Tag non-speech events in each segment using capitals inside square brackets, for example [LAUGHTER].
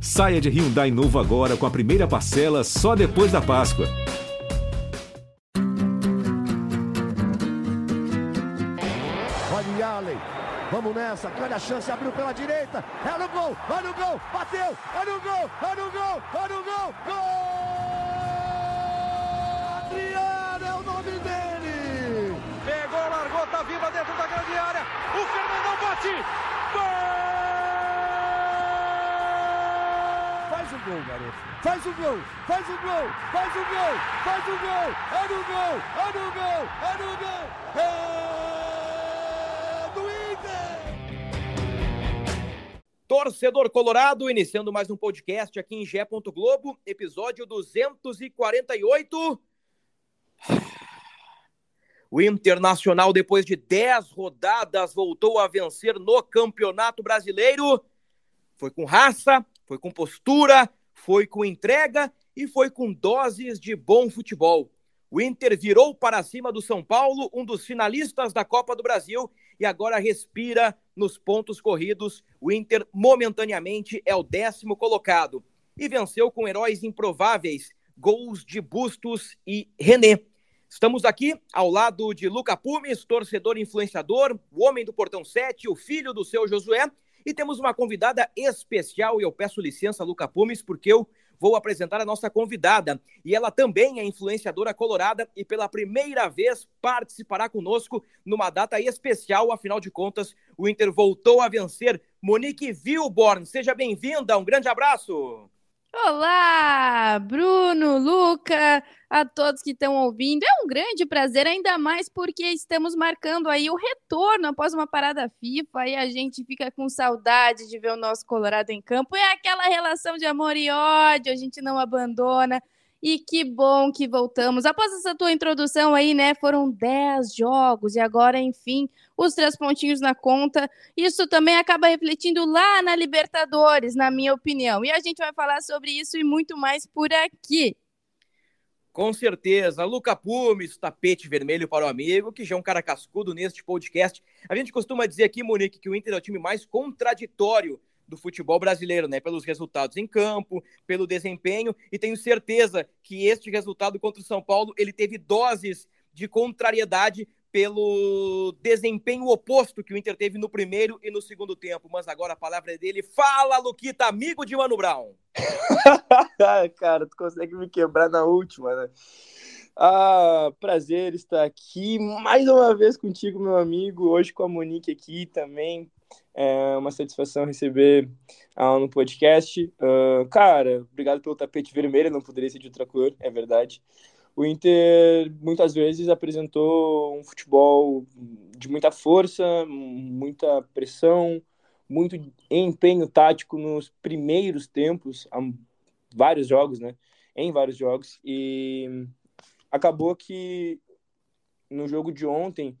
Saia de Hyundai novo agora com a primeira parcela só depois da Páscoa. Olha Allen. Vamos nessa, olha a chance, abriu pela direita, é no gol, olha o gol, bateu, olha o gol, olha o gol, olha o gol, gol! Adriano é o nome dele! Pegou, largou, tá viva dentro da grande área, o Fernandão bate, gol! Faz o gol, garoto. Faz o gol, faz o gol, faz o gol, faz o gol. É no gol, é no gol, é no gol. É do Inter. Torcedor Colorado, iniciando mais um podcast aqui em Gé. Globo, episódio 248. O Internacional, depois de 10 rodadas, voltou a vencer no Campeonato Brasileiro. Foi com raça, foi com postura, foi com entrega e foi com doses de bom futebol. O Inter virou para cima do São Paulo, um dos finalistas da Copa do Brasil, e agora respira nos pontos corridos. O Inter, momentaneamente, é o décimo colocado. E venceu com heróis improváveis, gols de Bustos e René. Estamos aqui ao lado de Luca Pumes, torcedor influenciador, o homem do Portão 7, o filho do seu Josué, e temos uma convidada especial, e eu peço licença, Luca Pumes, porque eu vou apresentar a nossa convidada. E ela também é influenciadora colorada e pela primeira vez participará conosco numa data especial. Afinal de contas, o Inter voltou a vencer. Monique Vilborn, seja bem-vinda. Um grande abraço. Olá, Bruno, Luca, a todos que estão ouvindo. É um grande prazer, ainda mais porque estamos marcando aí o retorno após uma parada FIFA e a gente fica com saudade de ver o nosso Colorado em campo. É aquela relação de amor e ódio, a gente não abandona. E que bom que voltamos. Após essa tua introdução aí, né? Foram 10 jogos e agora, enfim, os três pontinhos na conta. Isso também acaba refletindo lá na Libertadores, na minha opinião. E a gente vai falar sobre isso e muito mais por aqui. Com certeza. Luca Pumes, tapete vermelho para o amigo, que já é um cara cascudo neste podcast. A gente costuma dizer aqui, Monique, que o Inter é o time mais contraditório do futebol brasileiro, né? Pelos resultados em campo, pelo desempenho, e tenho certeza que este resultado contra o São Paulo ele teve doses de contrariedade pelo desempenho oposto que o Inter teve no primeiro e no segundo tempo. Mas agora a palavra é dele. Fala, Luquita, amigo de Mano Brown. [LAUGHS] Cara, tu consegue me quebrar na última, né? Ah, prazer estar aqui mais uma vez contigo, meu amigo. Hoje com a Monique aqui também. É uma satisfação receber ela no podcast. Uh, cara, obrigado pelo tapete vermelho, não poderia ser de outra cor, é verdade. O Inter muitas vezes apresentou um futebol de muita força, muita pressão, muito empenho tático nos primeiros tempos, há vários jogos, né? Em vários jogos. E acabou que no jogo de ontem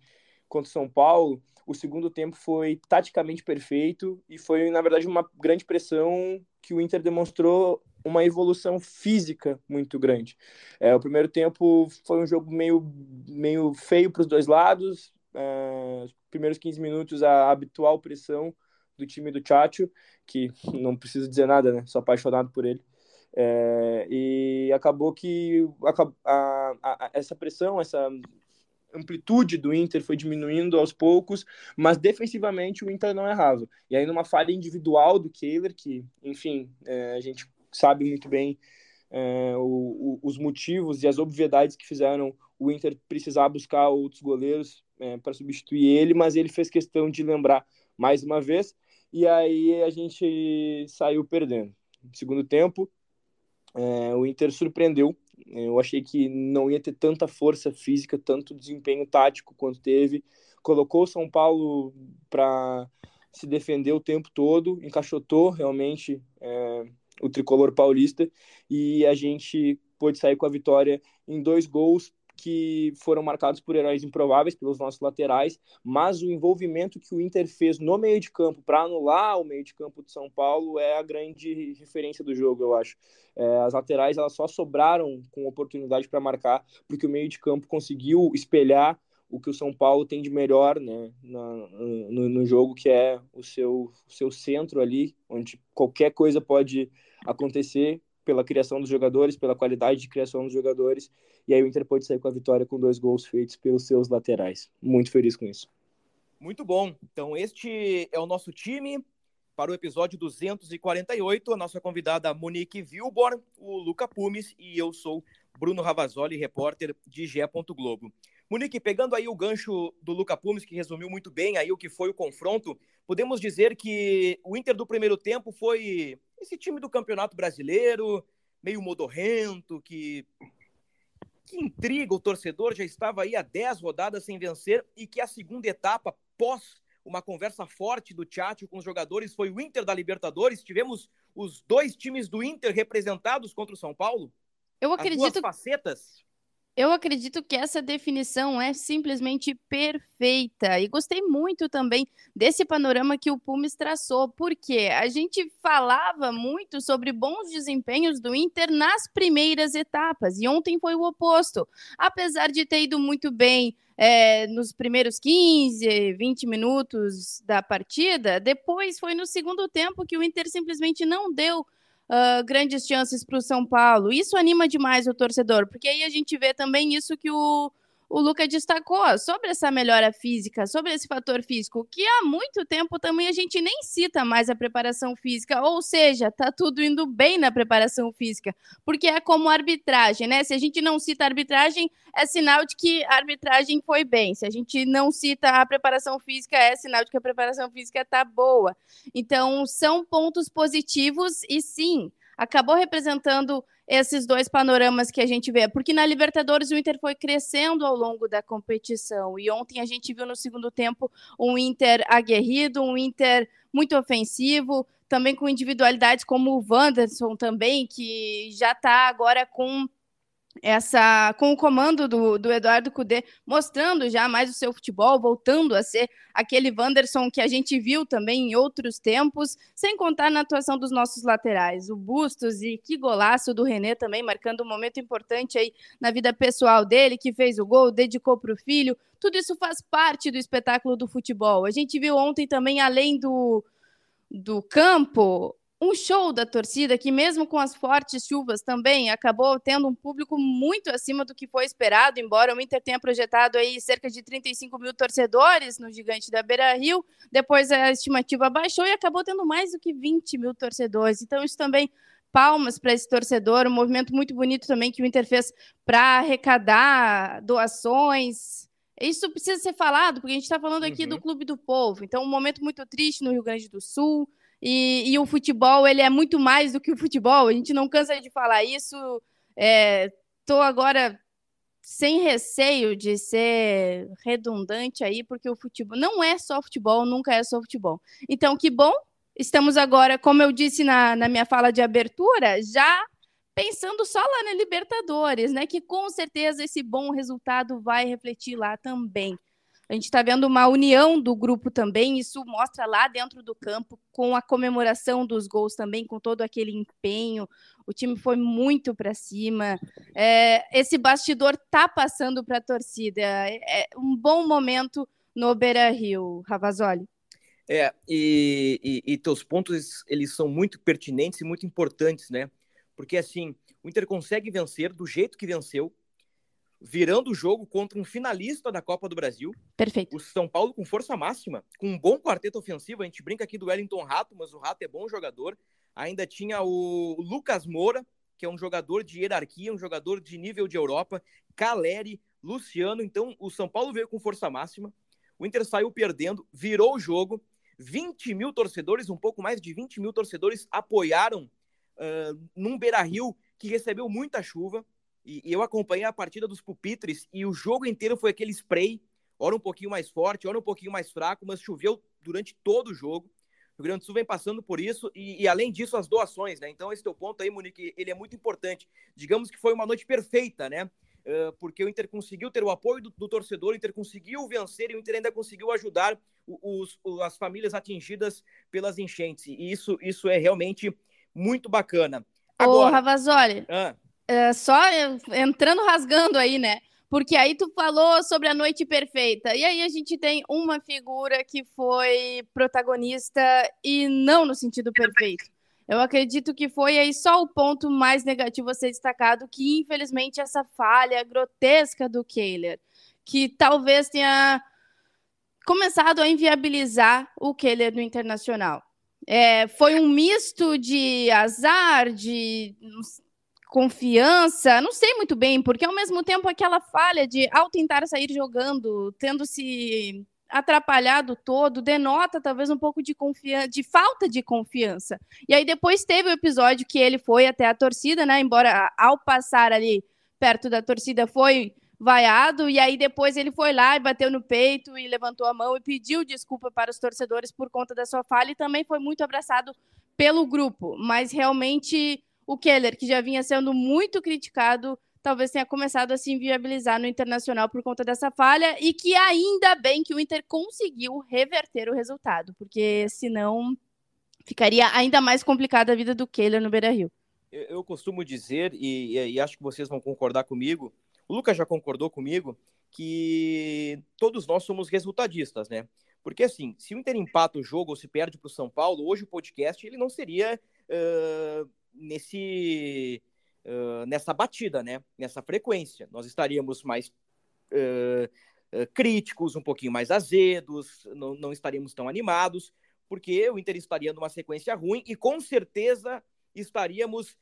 contra o São Paulo, o segundo tempo foi taticamente perfeito e foi, na verdade, uma grande pressão que o Inter demonstrou uma evolução física muito grande. É, o primeiro tempo foi um jogo meio, meio feio para os dois lados. É, os primeiros 15 minutos, a habitual pressão do time do Chacho, que [LAUGHS] não preciso dizer nada, né? Sou apaixonado por ele. É, e acabou que a, a, a, essa pressão, essa amplitude do Inter foi diminuindo aos poucos, mas defensivamente o Inter não errava. E aí numa falha individual do Kehler, que, enfim, é, a gente sabe muito bem é, o, o, os motivos e as obviedades que fizeram o Inter precisar buscar outros goleiros é, para substituir ele, mas ele fez questão de lembrar mais uma vez, e aí a gente saiu perdendo. No segundo tempo, é, o Inter surpreendeu eu achei que não ia ter tanta força física, tanto desempenho tático quanto teve. Colocou o São Paulo para se defender o tempo todo, encaixotou realmente é, o tricolor paulista e a gente pôde sair com a vitória em dois gols que foram marcados por heróis improváveis pelos nossos laterais, mas o envolvimento que o Inter fez no meio de campo para anular o meio de campo de São Paulo é a grande referência do jogo, eu acho. É, as laterais elas só sobraram com oportunidade para marcar, porque o meio de campo conseguiu espelhar o que o São Paulo tem de melhor né, no, no, jogo, que é o seu, o seu centro ali, onde qualquer coisa pode acontecer pela criação dos jogadores, pela qualidade de criação dos jogadores, e aí o Inter pode sair com a vitória com dois gols feitos pelos seus laterais. Muito feliz com isso. Muito bom. Então, este é o nosso time para o episódio 248. A nossa convidada Monique Vilborn, o Luca Pumes e eu sou Bruno Ravazoli, repórter de Gé. Globo. Monique, pegando aí o gancho do Luca Pumes, que resumiu muito bem aí o que foi o confronto, podemos dizer que o Inter do primeiro tempo foi esse time do Campeonato Brasileiro, meio modorrento, que, que intriga o torcedor, já estava aí há 10 rodadas sem vencer e que a segunda etapa, pós uma conversa forte do Tchatcho com os jogadores, foi o Inter da Libertadores. Tivemos os dois times do Inter representados contra o São Paulo. Eu acredito. As duas facetas. Eu acredito que essa definição é simplesmente perfeita. E gostei muito também desse panorama que o Pumes traçou, porque a gente falava muito sobre bons desempenhos do Inter nas primeiras etapas, e ontem foi o oposto. Apesar de ter ido muito bem é, nos primeiros 15, 20 minutos da partida, depois foi no segundo tempo que o Inter simplesmente não deu uh, grandes chances para o São Paulo. Isso anima demais o torcedor, porque aí a gente vê também isso que o, o Luca destacou sobre essa melhora física, sobre esse fator físico, que há muito tempo também a gente nem cita mais a preparação física, ou seja, tá tudo indo bem na preparação física, porque é como arbitragem, né? Se a gente não cita a arbitragem, é sinal de que a arbitragem foi bem. Se a gente não cita a preparação física, é sinal de que a preparação física tá boa. Então, são pontos positivos e sim, acabou representando esses dois panoramas que a gente vê, porque na Libertadores o Inter foi crescendo ao longo da competição. E ontem a gente viu no segundo tempo um Inter aguerrido, um Inter muito ofensivo, também com individualidades como o Wanderson também, que já está agora com essa com o comando do, do Eduardo Cudê, mostrando já mais o seu futebol, voltando a ser aquele Wanderson que a gente viu também em outros tempos, sem contar na atuação dos nossos laterais, o Bustos e que golaço do René também, marcando um momento importante aí na vida pessoal dele, que fez o gol, dedicou para o filho, tudo isso faz parte do espetáculo do futebol. A gente viu ontem também, além do, do campo, um show da torcida que, mesmo com as fortes chuvas, também acabou tendo um público muito acima do que foi esperado, embora o Inter tenha projetado aí cerca de 35 mil torcedores no gigante da Beira Rio. Depois a estimativa baixou e acabou tendo mais do que 20 mil torcedores. Então, isso também. Palmas para esse torcedor, um movimento muito bonito também que o Inter fez para arrecadar doações, isso precisa ser falado, porque a gente está falando aqui uhum. do Clube do Povo. Então, um momento muito triste no Rio Grande do Sul. E, e, o futebol, ele é muito mais do que o futebol. A gente não cansa de falar isso. Estou é, agora sem receio de ser redundante aí, porque o futebol não é só futebol, nunca é só futebol. Então, que bom. Estamos agora, como eu disse na, na minha fala de abertura, já pensando só lá na Libertadores, né? Que com certeza esse bom resultado vai refletir lá também. A gente está vendo uma união do grupo também, isso mostra lá dentro do campo, com a comemoração dos gols também, com todo aquele empenho. O time foi muito para cima. É, esse bastidor tá passando para a torcida. É, é um bom momento no Beira Rio, Ravazoli. É, e, e, e teus pontos eles são muito pertinentes e muito importantes, né? Porque assim, o Inter consegue vencer do jeito que venceu, virando o jogo contra um finalista da Copa do Brasil. Perfeito. O São Paulo com força máxima, com um bom quarteto ofensivo. A gente brinca aqui do Wellington Rato, mas o Rato é bom jogador. Ainda tinha o Lucas Moura, que é um jogador de hierarquia, um jogador de nível de Europa. Caleri, Luciano. Então, o São Paulo veio com força máxima. O Inter saiu perdendo, virou o jogo. 20 mil torcedores, um pouco mais de 20 mil torcedores apoiaram uh, num Beira Rio que recebeu muita chuva. E, e eu acompanhei a partida dos pupitres e o jogo inteiro foi aquele spray, hora um pouquinho mais forte, hora um pouquinho mais fraco, mas choveu durante todo o jogo. O Rio Grande do Sul vem passando por isso e, e, além disso as doações, né? Então esse teu ponto aí, Monique, ele é muito importante. Digamos que foi uma noite perfeita, né? Uh, porque o Inter conseguiu ter o apoio do, do, torcedor, o Inter conseguiu vencer e o Inter ainda conseguiu ajudar os, os, as famílias atingidas pelas enchentes. E isso, isso é realmente muito bacana. Agora, Ô, Ravazoli, ah. É, só entrando rasgando aí, né? Porque aí tu falou sobre a noite perfeita. E aí a gente tem uma figura que foi protagonista e não no sentido perfeito. Eu acredito que foi aí só o ponto mais negativo a ser destacado, que infelizmente essa falha grotesca do Kehler, que talvez tenha começado a inviabilizar o Kehler no internacional. É, foi um misto de azar, de confiança, não sei muito bem, porque ao mesmo tempo aquela falha de ao tentar sair jogando, tendo se atrapalhado todo, denota talvez um pouco de confiança, de falta de confiança. E aí depois teve o episódio que ele foi até a torcida, né? Embora ao passar ali perto da torcida foi vaiado, e aí depois ele foi lá e bateu no peito e levantou a mão e pediu desculpa para os torcedores por conta da sua falha e também foi muito abraçado pelo grupo, mas realmente o Keller, que já vinha sendo muito criticado, talvez tenha começado a se inviabilizar no internacional por conta dessa falha e que ainda bem que o Inter conseguiu reverter o resultado, porque senão ficaria ainda mais complicada a vida do Keller no Beira-Rio. Eu, eu, costumo dizer, e, e acho que vocês vão concordar comigo, o Lucas já concordou comigo que todos nós somos resultadistas, né? Porque assim, se o Inter empata o jogo ou se perde para o São Paulo, hoje o podcast ele não seria uh, nesse uh, nessa batida, né? Nessa frequência, nós estaríamos mais uh, críticos, um pouquinho mais azedos, não, não estaríamos tão animados, porque o Inter estaria numa sequência ruim e com certeza estaríamos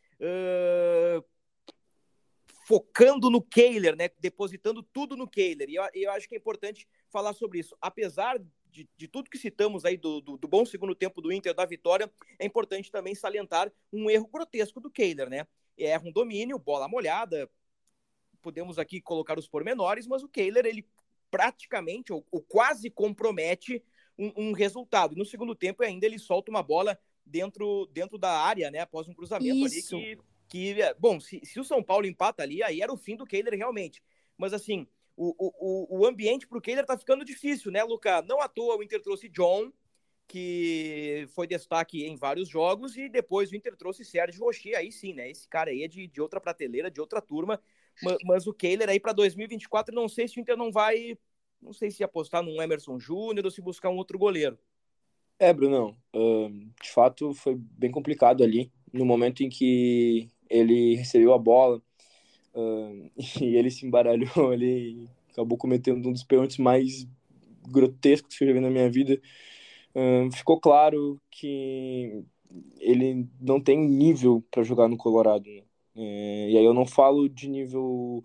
focando no Kehler, né? Depositando tudo no Kehler. E eu, eu, acho que é importante falar sobre isso. Apesar de, de tudo que citamos aí do, do, do, bom segundo tempo do Inter, da vitória, é importante também salientar um erro grotesco do Kehler, né? Erra um domínio, bola molhada. Podemos aqui colocar os pormenores, mas o Kehler, ele praticamente ou, ou quase compromete um, um, resultado. No segundo tempo, ainda ele solta uma bola dentro, dentro da área, né? Após um cruzamento Isso. ali que que, é, bom, se, se o São Paulo empata ali, aí era o fim do Kehler realmente. Mas assim, o, o, o ambiente para o Kehler tá ficando difícil, né, Luca? Não à toa o Inter trouxe John, que foi destaque em vários jogos, e depois o Inter trouxe Sérgio Rocher, aí sim, né? Esse cara aí é de, de outra prateleira, de outra turma. Mas, mas o Kehler aí para 2024, não sei se o Inter não vai, não sei se apostar num Emerson Júnior ou se buscar um outro goleiro. É, Bruno, uh, de fato foi bem complicado ali, no momento em que ele recebeu a bola [LAUGHS] e ele se embaralhou ali acabou cometendo um dos pênaltis mais grotescos que eu já vi na minha vida. Uh, ficou claro que ele não tem nível para jogar no Colorado. Né? É, e aí eu não falo de nível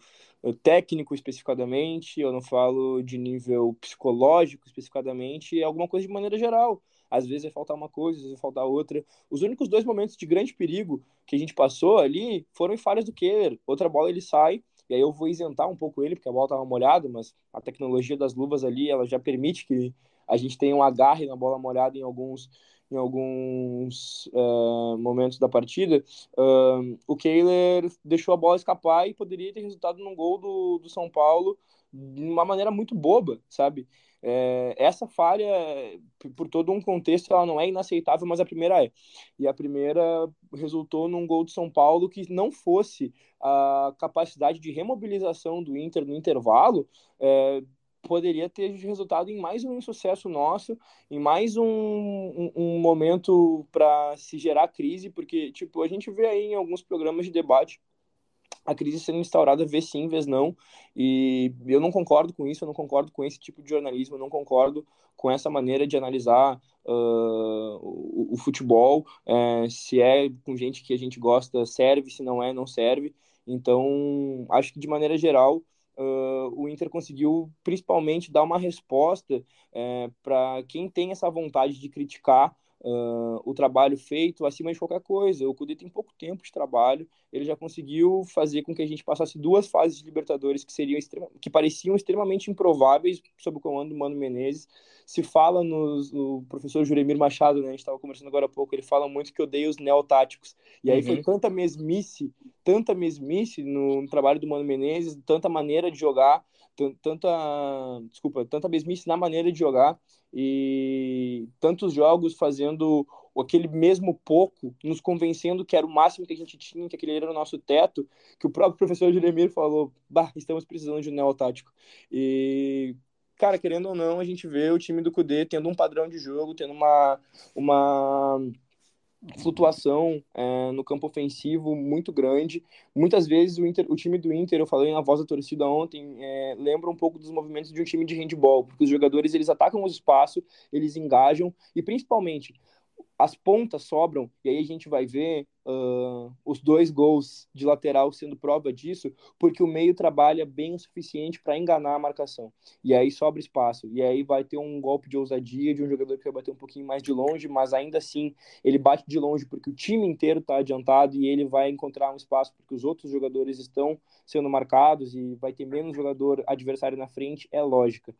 técnico especificadamente, eu não falo de nível psicológico especificadamente, é alguma coisa de maneira geral. Às vezes vai faltar uma coisa, às vezes vai faltar outra. Os únicos dois momentos de grande perigo que a gente passou ali foram em falhas do Keller. Outra bola ele sai, e aí eu vou isentar um pouco ele, porque a bola estava molhada, mas a tecnologia das luvas ali, ela já permite que a gente tenha um agarre na bola molhada em alguns em alguns uh, momentos da partida, uh, o Kehler deixou a bola escapar e poderia ter resultado num gol do, do São Paulo de uma maneira muito boba, sabe? É, essa falha, por todo um contexto, ela não é inaceitável, mas a primeira é. E a primeira resultou num gol de São Paulo que não fosse a capacidade de remobilização do Inter no intervalo, é, poderia ter resultado em mais um insucesso nosso, em mais um, um, um momento para se gerar crise, porque tipo a gente vê aí em alguns programas de debate a crise sendo instaurada vez sim, vez não, e eu não concordo com isso, eu não concordo com esse tipo de jornalismo, eu não concordo com essa maneira de analisar uh, o, o, futebol, uh, se é com gente que a gente gosta, serve, se não é, não serve, então acho que de maneira geral Uh, o Inter conseguiu principalmente dar uma resposta é, para quem tem essa vontade de criticar uh, o trabalho feito acima de qualquer coisa. O Cudê tem pouco tempo de trabalho, ele já conseguiu fazer com que a gente passasse duas fases de Libertadores que seriam que pareciam extremamente improváveis sob o comando do Mano Menezes. Se fala no, no professor Juremir Machado, né, a gente estava conversando agora há pouco, ele fala muito que odeia os neotáticos. E aí uhum. foi tanta mesmice, tanta mesmice no, no trabalho do Mano Menezes, tanta maneira de jogar, tanta, desculpa, tanta mesmice na maneira de jogar e tantos jogos fazendo aquele mesmo pouco, nos convencendo que era o máximo que a gente tinha, que aquele era o nosso teto, que o próprio [LAUGHS] professor Julemir falou, bah, estamos precisando de um neotático. E, cara, querendo ou não, a gente vê o time do Cudê tendo um padrão de jogo, tendo uma, uma flutuação é, no campo ofensivo muito grande. Muitas vezes o, Inter, o time do Inter, eu falei na voz da torcida ontem, é, lembra um pouco dos movimentos de um time de handball, porque os jogadores eles atacam o espaço, eles engajam e principalmente as pontas sobram, e aí a gente vai ver uh, os dois gols de lateral sendo prova disso, porque o meio trabalha bem o suficiente para enganar a marcação. E aí sobra espaço. E aí vai ter um golpe de ousadia de um jogador que vai bater um pouquinho mais de longe, mas ainda assim ele bate de longe porque o time inteiro está adiantado e ele vai encontrar um espaço porque os outros jogadores estão sendo marcados e vai ter menos jogador adversário na frente, é lógica.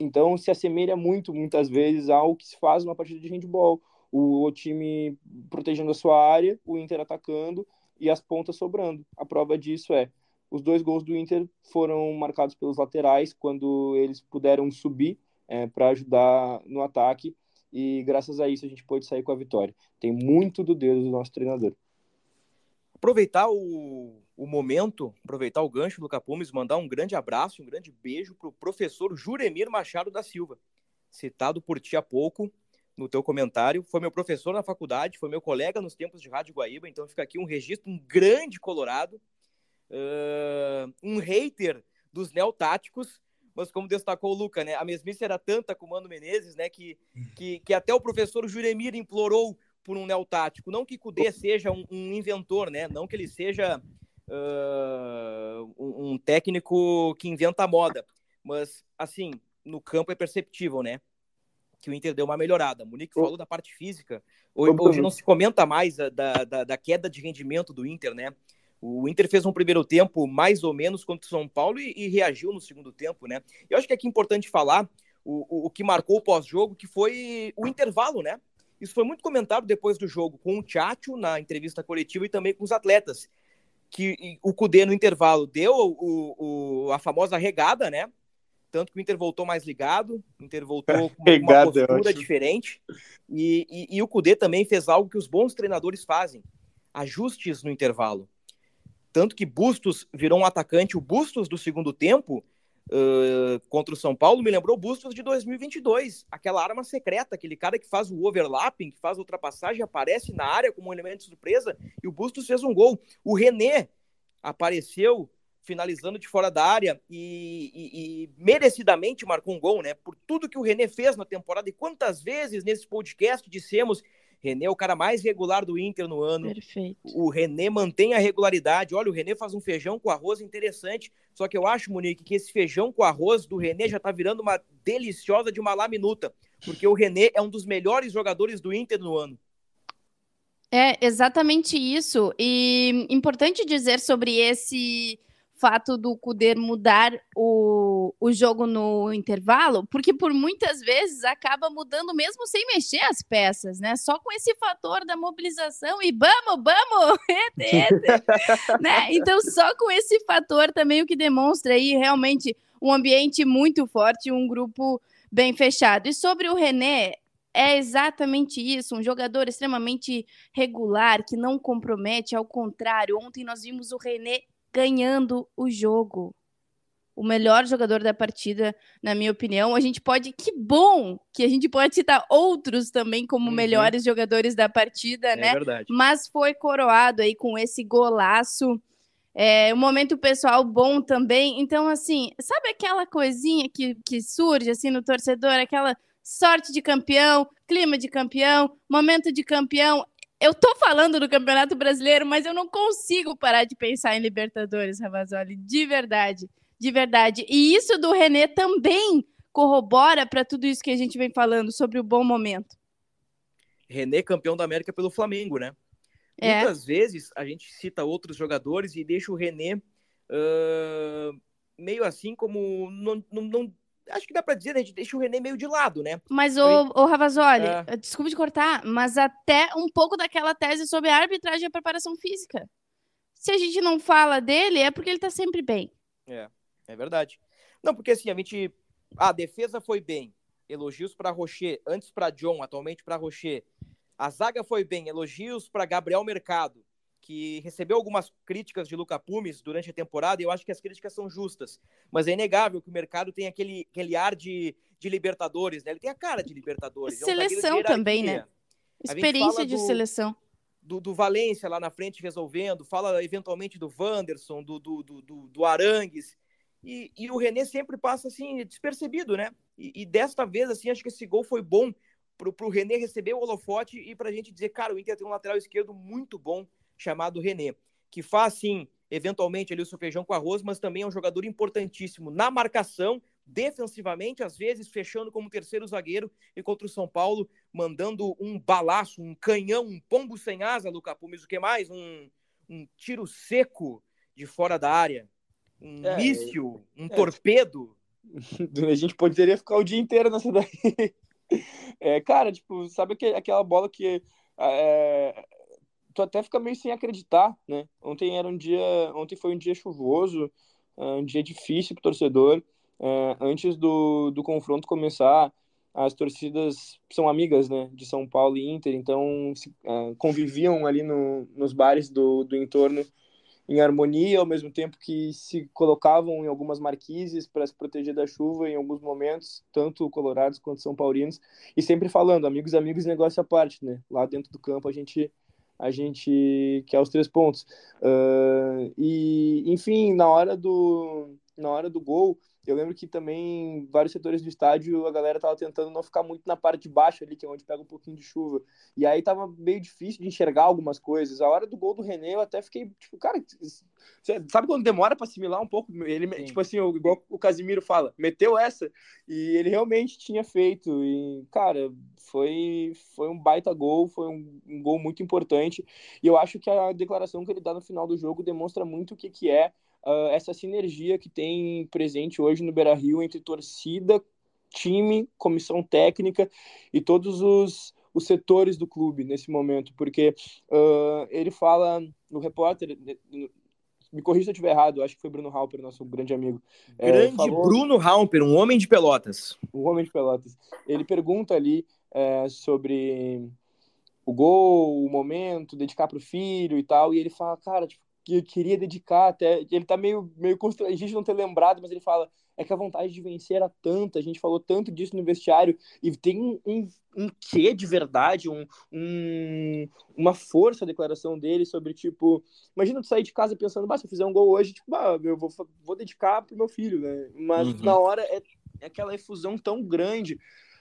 Então se assemelha muito, muitas vezes, ao que se faz numa partida de handball o, o time protegendo a sua área, o Inter atacando e as pontas sobrando. A prova disso é os dois gols do Inter foram marcados pelos laterais quando eles puderam subir é, para ajudar no ataque e graças a isso a gente pôde sair com a vitória. Tem muito do dedo do nosso treinador. Aproveitar o, o momento, aproveitar o gancho do Capumes, mandar um grande abraço, um grande beijo para o professor Juremir Machado da Silva, citado por ti há pouco, no teu comentário. Foi meu professor na faculdade, foi meu colega nos tempos de Rádio Guaíba, então fica aqui um registro, um grande colorado, uh, um hater dos neotáticos, mas como destacou o Luca, né, a mesmice era tanta com o Mano Menezes, né, que, que, que até o professor Juremir implorou por um neotático. Não que Cudê seja um, um inventor, né, não que ele seja uh, um, um técnico que inventa moda, mas, assim, no campo é perceptível, né? Que o Inter deu uma melhorada. Munique falou da parte física. Hoje, hoje não se comenta mais da, da, da, queda de rendimento do Inter, né? O Inter fez um primeiro tempo mais ou menos contra o São Paulo e, e reagiu no segundo tempo, né? Eu acho que aqui é importante falar o, o, o que marcou o pós-jogo, que foi o intervalo, né? Isso foi muito comentado depois do jogo com o Tchatcho na entrevista coletiva e também com os atletas. Que o Cudê no intervalo deu o, o, a famosa regada, né? Tanto que o Inter voltou mais ligado, o Inter voltou [LAUGHS] com uma postura diferente, e, e, e o Cudê também fez algo que os bons treinadores fazem, ajustes no intervalo. Tanto que Bustos virou um atacante, o Bustos do segundo tempo, uh, contra o São Paulo, me lembrou Bustos de 2022, aquela arma secreta, aquele cara que faz o overlapping, que faz a ultrapassagem, aparece na área como um elemento de surpresa, e o Bustos fez um gol. O René apareceu finalizando de fora da área e, e, e, merecidamente marcou um gol, né? Por tudo que o René fez na temporada e quantas vezes nesse podcast dissemos René é o cara mais regular do Inter no ano. Perfeito. O René mantém a regularidade. Olha, o René faz um feijão com arroz interessante. Só que eu acho, Monique, que esse feijão com arroz do René já tá virando uma deliciosa de uma lá minuta. Porque o René é um dos melhores jogadores do Inter no ano. É exatamente isso. E importante dizer sobre esse fato do Cuder mudar o, o jogo no intervalo, porque por muitas vezes acaba mudando mesmo sem mexer as peças, né? Só com esse fator da mobilização e vamos, vamos, [LAUGHS] [LAUGHS] né? Então, só com esse fator também o que demonstra aí realmente um ambiente muito forte, um grupo bem fechado. E sobre o René, é exatamente isso, um jogador extremamente regular, que não compromete, ao contrário. Ontem nós vimos o René ganhando o jogo. O melhor jogador da partida, na minha opinião. A gente pode. Que bom que a gente pode citar outros também como uhum. melhores jogadores da partida, é né? Verdade. Mas foi coroado aí com esse golaço. É, um momento pessoal bom também. Então, assim, sabe aquela coisinha que, que surge assim no torcedor, aquela sorte de campeão, clima de campeão, momento de campeão eu tô falando do Campeonato Brasileiro, mas eu não consigo parar de pensar em Libertadores, Ravazoli, de verdade, de verdade. E isso do René também corrobora para tudo isso que a gente vem falando sobre o bom momento. René campeão da América pelo Flamengo, né? É. Muitas vezes a gente cita outros jogadores e deixa o René uh, meio assim como não, não, não acho que dá pra dizer, né? A gente deixa o René meio de lado, né? Mas, o, o Ravazoli, é... desculpa de cortar, mas até um pouco daquela tese sobre a arbitragem e a preparação física. Se a gente não fala dele, é porque ele tá sempre bem. É, é verdade. Não, porque assim, a gente. a defesa foi bem. Elogios para Rocher, antes para John, atualmente para Rocher. A zaga foi bem, elogios para Gabriel Mercado, que recebeu algumas críticas de Luca Pumes durante a temporada, e eu acho que as críticas são justas. Mas é inegável que o mercado tem aquele, aquele ar de, de Libertadores, né? Ele tem a cara de Libertadores. Seleção é um também, né? Experiência de do, seleção. Do, do Valência lá na frente resolvendo, fala eventualmente do Wanderson, do, do, do, do Arangues. E, e, o René sempre passa assim, despercebido, né? E, e, desta vez, assim, acho que esse gol foi bom pro, pro René receber o holofote e pra gente dizer, cara, o Inter tem um lateral esquerdo muito bom chamado René, que faz, sim, eventualmente ali o seu feijão com arroz, mas também é um jogador importantíssimo na marcação, defensivamente, às vezes fechando como terceiro zagueiro e contra o São Paulo, mandando um balaço, um canhão, um pombo sem asa, Luca Pumes, o que mais? Um, um tiro seco de fora da área, um é, míssil, um é, torpedo. [LAUGHS] A gente poderia ficar o dia inteiro nessa daí. [LAUGHS] É, cara, tipo, sabe aquela bola que é, tu até fica meio sem acreditar, né? Ontem era um dia, ontem foi um dia chuvoso, é, um dia difícil pro torcedor. É, antes do, do confronto começar, as torcidas são amigas, né, de São Paulo e Inter, então se, é, conviviam ali no, nos bares do, do entorno em harmonia, ao mesmo tempo que se colocavam em algumas marquises para se proteger da chuva em alguns momentos, tanto colorados quanto são paulinos, e sempre falando, amigos, amigos, negócio à parte, né? Lá dentro do campo a gente a gente quer os três pontos. Uh, e, enfim, na hora do na hora do gol, eu lembro que também vários setores do estádio a galera tava tentando não ficar muito na parte de baixo ali, que é onde pega um pouquinho de chuva. E aí tava meio difícil de enxergar algumas coisas. A hora do gol do René eu até fiquei, tipo, cara, sabe quando demora para assimilar um pouco? Ele, Sim. tipo assim, igual o Casimiro fala, meteu essa e ele realmente tinha feito. E, cara, foi, foi um baita gol, foi um, um gol muito importante. E eu acho que a declaração que ele dá no final do jogo demonstra muito o que, que é uh, essa sinergia que tem presente hoje no Beira Rio entre torcida, time, comissão técnica e todos os, os setores do clube nesse momento, porque uh, ele fala no repórter, me corrija se eu estiver errado, acho que foi Bruno Halper, nosso grande amigo. É, grande é, falou, Bruno Halper, um homem de pelotas. Um homem de pelotas. Ele pergunta ali é, sobre o gol, o momento, dedicar para o filho e tal, e ele fala, cara, tipo, que eu queria dedicar até. Ele tá meio, meio constrangido não ter lembrado, mas ele fala: é que a vontade de vencer era tanta, a gente falou tanto disso no vestiário, e tem um, um, um quê de verdade, um, um, uma força a declaração dele sobre, tipo, imagina tu sair de casa pensando, bah, se eu fizer um gol hoje, tipo, bah, eu vou, vou dedicar pro meu filho, né? Mas uhum. na hora é, é aquela efusão tão grande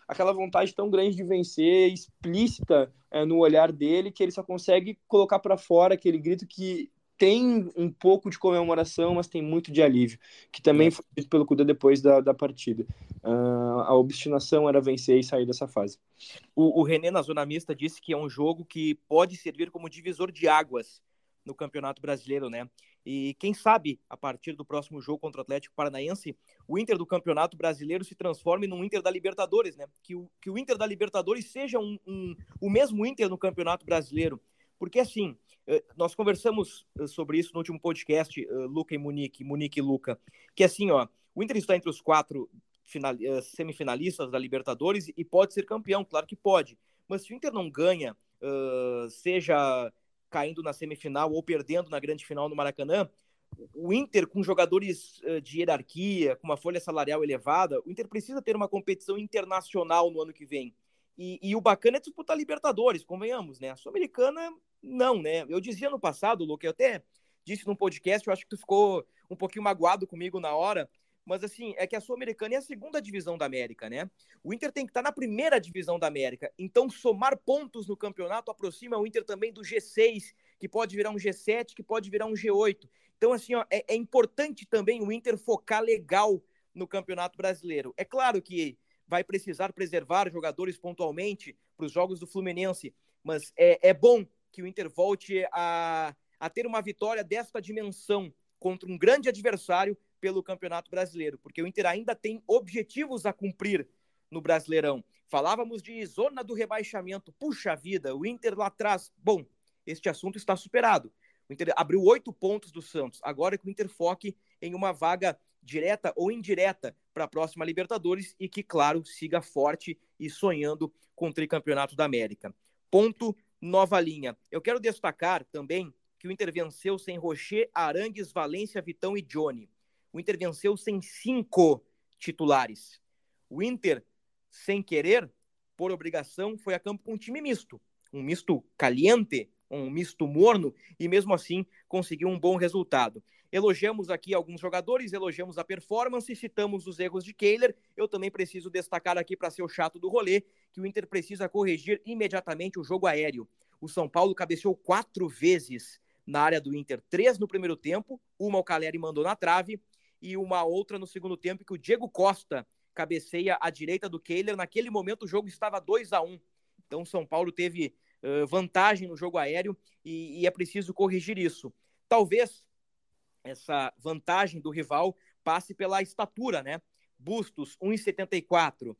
aquela vontade tão grande de vencer, explícita é, no olhar dele, que ele só consegue colocar para fora aquele grito que tem um pouco de comemoração, mas tem muito de alívio, que também é. foi dito pelo Cuda depois da, da partida. Uh, a obstinação era vencer e sair dessa fase. O, o René, na zona mista, disse que é um jogo que pode servir como divisor de águas no Campeonato Brasileiro, né? E quem sabe, a partir do próximo jogo contra o Atlético Paranaense, o Inter do Campeonato Brasileiro se transforme num Inter da Libertadores, né? Que o, que o Inter da Libertadores seja um, um, o mesmo Inter no Campeonato Brasileiro. Porque, assim, nós conversamos eh, sobre isso no último podcast, eh, Luca e Munique, Munique e Luca, que assim, ó, o Inter está entre os quatro final, semifinalistas da Libertadores e pode ser campeão, claro que pode. Mas se o Inter não ganha, seja caindo na semifinal ou perdendo na grande final no Maracanã, o Inter com jogadores de hierarquia, com uma folha salarial elevada, o Inter precisa ter uma competição internacional no ano que vem. E, e o bacana é disputar Libertadores, convenhamos, né? A Sul-Americana não, né? Eu dizia no passado, Luke, eu até disse num podcast, eu acho que tu ficou um pouquinho magoado comigo na hora, mas assim, é que a Sul-Americana é a segunda divisão da América, né? O Inter tem que estar na primeira divisão da América, então somar pontos no campeonato aproxima o Inter também do G6, que pode virar um G7, que pode virar um G8. Então, assim, ó, é, é importante também o Inter focar legal no Campeonato Brasileiro. É claro que vai precisar preservar jogadores pontualmente para os jogos do Fluminense, mas é, é bom que o Inter volte a, a ter uma vitória desta dimensão contra um grande adversário pelo Campeonato Brasileiro, porque o Inter ainda tem objetivos a cumprir no Brasileirão. Falávamos de zona do rebaixamento. Puxa vida, o Inter lá atrás. Bom, este assunto está superado. O Inter abriu oito pontos do Santos. Agora é que o Inter foque em uma vaga direta ou indireta para a próxima Libertadores e que, claro, siga forte e sonhando com o tricampeonato da América. Ponto nova linha. Eu quero destacar também que o Inter venceu sem Rocher, Arangues, Valência, Vitão e Johnny. O Inter venceu sem cinco titulares. O Inter, sem querer, por obrigação, foi a campo com um time misto. Um misto caliente, um misto morno, e mesmo assim conseguiu um bom resultado. Elogiamos aqui alguns jogadores, elogiamos a performance, citamos os erros de Kehler. Eu também preciso destacar aqui, para ser o chato do rolê, que o Inter precisa corrigir imediatamente o jogo aéreo. O São Paulo cabeceou quatro vezes na área do Inter, três no primeiro tempo, uma o Caleri mandou na trave e uma outra no segundo tempo que o Diego Costa cabeceia à direita do Kehler. Naquele momento o jogo estava 2 a 1 Então o São Paulo teve uh, vantagem no jogo aéreo e, e é preciso corrigir isso. Talvez essa vantagem do rival passe pela estatura, né? Bustos, 1,74. Uh,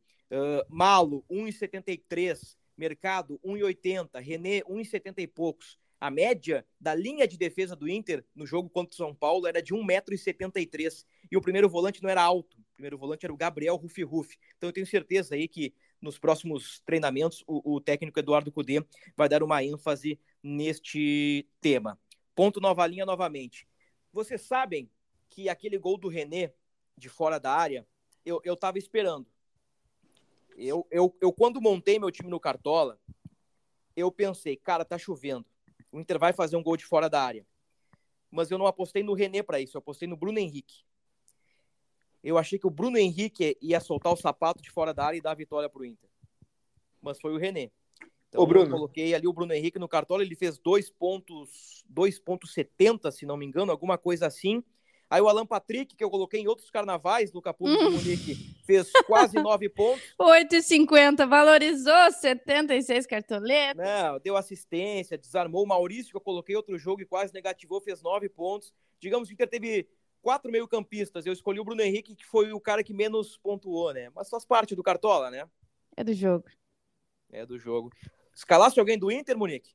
Malo, 1,73. Mercado, 1,80. René, 1,70 e poucos. A média da linha de defesa do Inter no jogo contra o São Paulo era de 1,73m. E o primeiro volante não era alto. O primeiro volante era o Gabriel Rufi Rufi. Então eu tenho certeza aí que nos próximos treinamentos o, o técnico Eduardo Cudê vai dar uma ênfase neste tema. Ponto nova linha novamente. Vocês sabem que aquele gol do René de fora da área, eu, eu tava esperando. Eu, eu, eu, quando montei meu time no Cartola, eu pensei, cara, tá chovendo. O Inter vai fazer um gol de fora da área. Mas eu não apostei no René para isso, eu apostei no Bruno Henrique. Eu achei que o Bruno Henrique ia soltar o sapato de fora da área e dar a vitória pro Inter. Mas foi o René. Então, Ô, Bruno. eu coloquei ali o Bruno Henrique no cartola, ele fez 2.70, se não me engano, alguma coisa assim. Aí o Alan Patrick, que eu coloquei em outros carnavais, Hum. hum. Munique, fez quase 9 [LAUGHS] pontos. 8,50, valorizou 76 cartoletas. Né? Deu assistência, desarmou. O Maurício, que eu coloquei outro jogo e quase negativou, fez 9 pontos. Digamos que o Inter teve quatro meio-campistas. Eu escolhi o Bruno Henrique, que foi o cara que menos pontuou, né? Mas faz parte do Cartola, né? É do jogo. É do jogo. Escalasse alguém do Inter, Monique?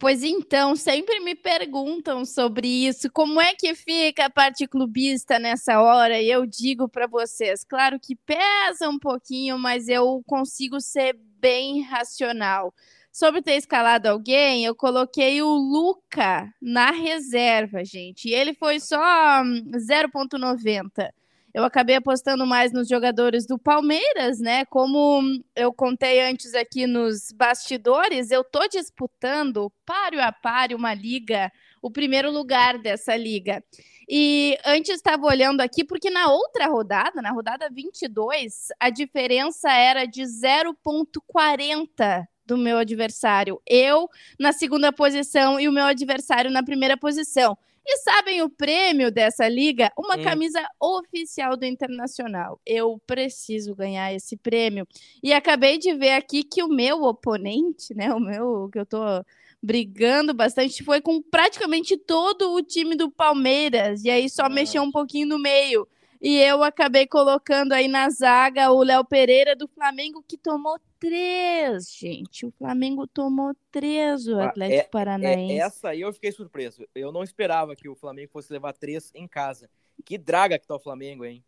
Pois então, sempre me perguntam sobre isso, como é que fica a parte clubista nessa hora? E eu digo para vocês, claro que pesa um pouquinho, mas eu consigo ser bem racional. Sobre ter escalado alguém, eu coloquei o Luca na reserva, gente. E ele foi só hum, 0,90. Eu acabei apostando mais nos jogadores do Palmeiras, né? Como eu contei antes aqui nos bastidores, eu tô disputando páreo a páreo uma liga, o primeiro lugar dessa liga. E antes estava olhando aqui, porque na outra rodada, na rodada 22, a diferença era de 0,40 do meu adversário. Eu na segunda posição e o meu adversário na primeira posição. E sabem o prêmio dessa liga? Uma Hum. camisa oficial do Internacional. Eu preciso ganhar esse prêmio. E acabei de ver aqui que o meu oponente, né, o meu que eu tô brigando bastante, foi com praticamente todo o time do Palmeiras. E aí só Ah. mexeu um pouquinho no meio. E eu acabei colocando aí na zaga o Léo Pereira do Flamengo, que tomou três, gente. O Flamengo tomou três, o Ah, Atlético É, Paranaense. essa aí eu fiquei surpreso. Eu não esperava que o Flamengo fosse levar três em casa. Que draga que tá o Flamengo, hein?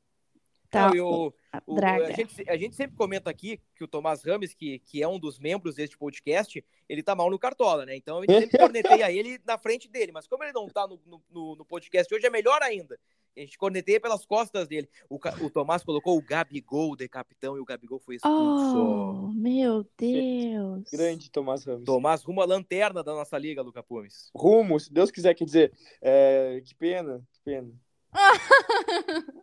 Tá, Não, e o- a O- draga. a, gente, a gente sempre comenta aqui que o Tomás Rames, que, que é um dos membros deste podcast, ele tá mal no Cartola, né? Então a gente sempre [LAUGHS] corneteia ele na frente dele. Mas como ele não tá no- no, no podcast hoje, é melhor ainda. A gente corneteia pelas costas dele. O, o Tomás colocou o Gabigol de capitão e o Gabigol foi expulso. Oh, meu Deus. Grande Tomás Ramos. Tomás rumo à lanterna da nossa liga, Luca Pumes. Rumo, se Deus quiser, quer dizer, é, que pena, que pena. [LAUGHS]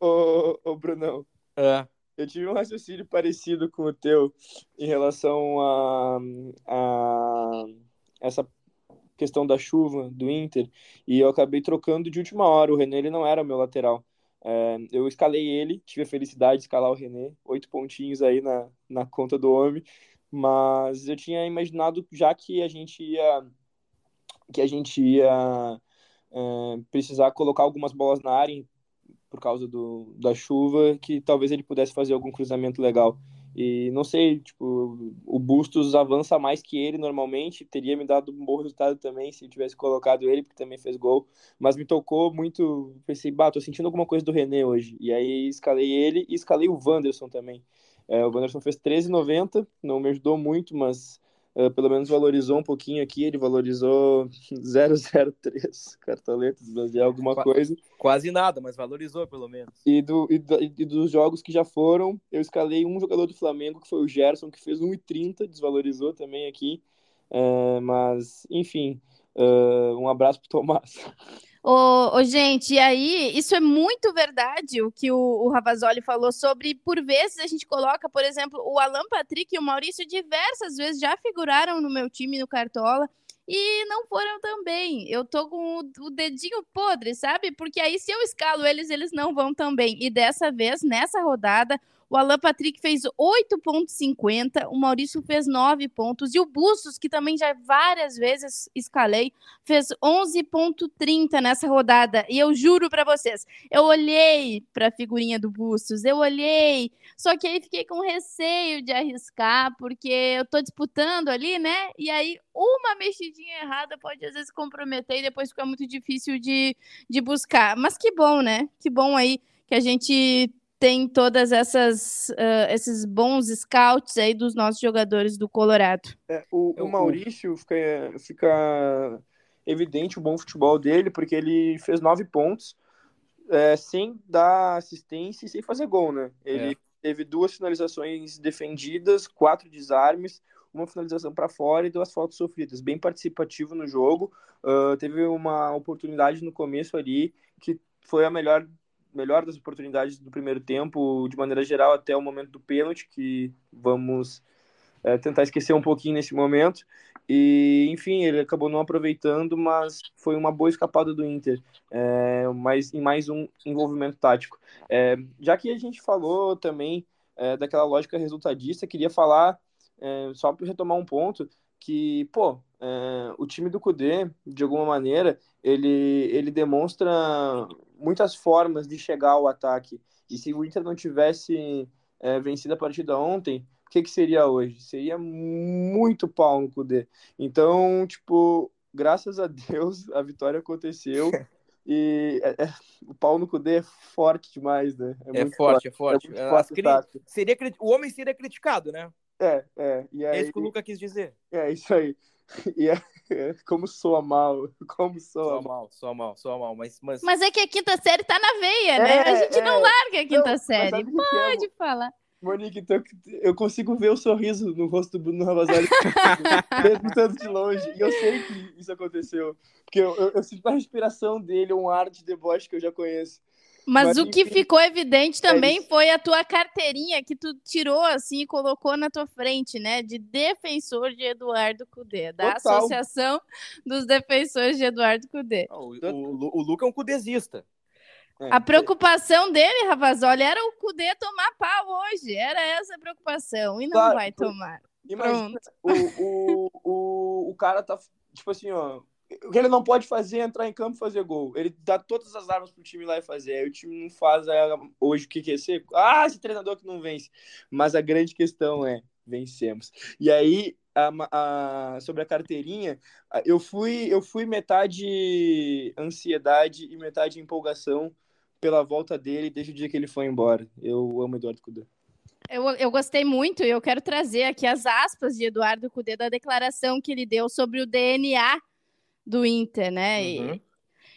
ô, ô, ô, ô, Brunão, É. eu tive um raciocínio parecido com o teu em relação a, a essa questão da chuva do Inter e eu acabei trocando de última hora. O René ele não era meu lateral. É, eu escalei ele, tive a felicidade de escalar o René, oito pontinhos aí na, na conta do homem, mas eu tinha imaginado já que a gente ia que a gente ia é, precisar colocar algumas bolas na área por causa do, da chuva, que talvez ele pudesse fazer algum cruzamento legal. E não sei, tipo, o Bustos avança mais que ele normalmente, teria me dado um bom resultado também se eu tivesse colocado ele, porque também fez gol, mas me tocou muito, pensei, bah, tô sentindo alguma coisa do René hoje. E aí escalei ele e escalei o Wanderson também. É, o Wanderson fez 13,90, não me ajudou muito, mas uh, pelo menos valorizou um pouquinho aqui, ele valorizou 003 cartoletas, é alguma Qua- coisa. Quase nada, mas valorizou pelo menos. E, do, e, do- e dos jogos que já foram, eu escalei um jogador do Flamengo, que foi o Gerson, que fez 1,30, desvalorizou também aqui. É, mas, enfim, uh, um abraço pro Tomás. [LAUGHS] Ô, ô, gente, e aí, isso é muito verdade, o que o, o Ravazoli falou sobre, por vezes a gente coloca, por exemplo, o Alan Patrick e o Maurício diversas vezes já figuraram no meu time no Cartola e não foram também. Eu tô com o, o dedinho podre, sabe? Porque aí se eu escalo eles, eles não vão também. E dessa vez, nessa rodada, o Alan Patrick fez 8,50, o Maurício fez 9 pontos e o Bustos, que também já várias vezes escalei, fez 11,30 nessa rodada. E eu juro para vocês, eu olhei para a figurinha do Bustos, eu olhei, só que aí fiquei com receio de arriscar, porque eu tô disputando ali, né? E aí uma mexidinha errada pode às vezes comprometer e depois fica muito difícil de, de buscar. Mas que bom, né? Que bom aí que a gente tem todas essas uh, esses bons scouts aí dos nossos jogadores do Colorado. É, o, Eu- o Maurício fica, fica evidente o bom futebol dele, porque ele fez nove pontos é, sem dar assistência e sem fazer gol, né? Ele É. teve duas finalizações defendidas, quatro desarmes, uma finalização para fora e duas faltas sofridas. Bem participativo no jogo. Ah, teve uma oportunidade no começo ali que foi a melhor melhor das oportunidades do primeiro tempo, de maneira geral, até o momento do pênalti, que vamos é, tentar esquecer um pouquinho nesse momento. E, enfim, ele acabou não aproveitando, mas foi uma boa escapada do Inter, é, mais, em mais um envolvimento tático. É, já que a gente falou também é, daquela lógica resultadista, queria falar, é, só para retomar um ponto, que, pô, é, o time do Cudê, de alguma maneira, ele, ele demonstra muitas formas de chegar ao ataque. E se o Inter não tivesse é, vencido a partida ontem, o que, que seria hoje? Seria muito pau no Cudê. Então, tipo, graças a Deus a vitória aconteceu. [LAUGHS] E é- é- o pau no Cudê é forte demais, né? É, muito forte, é forte. muito As forte, cri- tático. seria, o homem seria criticado, né? É, é. E É aí, isso que o Luca quis dizer. é isso aí. E é, é como soa mal, como soa Só mal. só mal, só mal. Mas, mas... Mas é que a quinta série tá na veia, né? É, a gente não é. larga a quinta Não, série. é, Pode falar. Monique, então, eu consigo ver o sorriso no rosto do Bruno Ravazoli, [LAUGHS] mesmo tanto de longe. E eu sei que isso aconteceu. Porque eu, eu, eu sinto na respiração dele um ar de deboche que eu já conheço. Mas, Mas, o que enfim, ficou evidente também isso. foi a tua carteirinha que tu tirou assim e colocou na tua frente, né? De defensor de Eduardo Cudê, da Total. Associação dos Defensores de Eduardo Cudê. Não, o, o, o Luca é um cudesista. É, A preocupação dele, Ravazoli, era o Cudê tomar pau hoje. Era essa a preocupação. E não Claro, vai tomar. Imagina, o, o, o, o cara tá, tipo assim, ó. O que ele não pode fazer é entrar em campo e fazer gol. Ele dá todas as armas pro time lá e fazer. Aí o time não faz hoje o que quer ser. Ah, esse treinador que não vence. Mas a grande questão é, vencemos. E aí, a, a- sobre a carteirinha, eu fui, eu fui metade ansiedade e metade empolgação pela volta dele desde o dia que ele foi embora. Eu amo Eduardo Cudê. Eu, eu gostei muito e eu quero trazer aqui as aspas de Eduardo Cudê da declaração que ele deu sobre o DNA do Inter, né? E Uhum.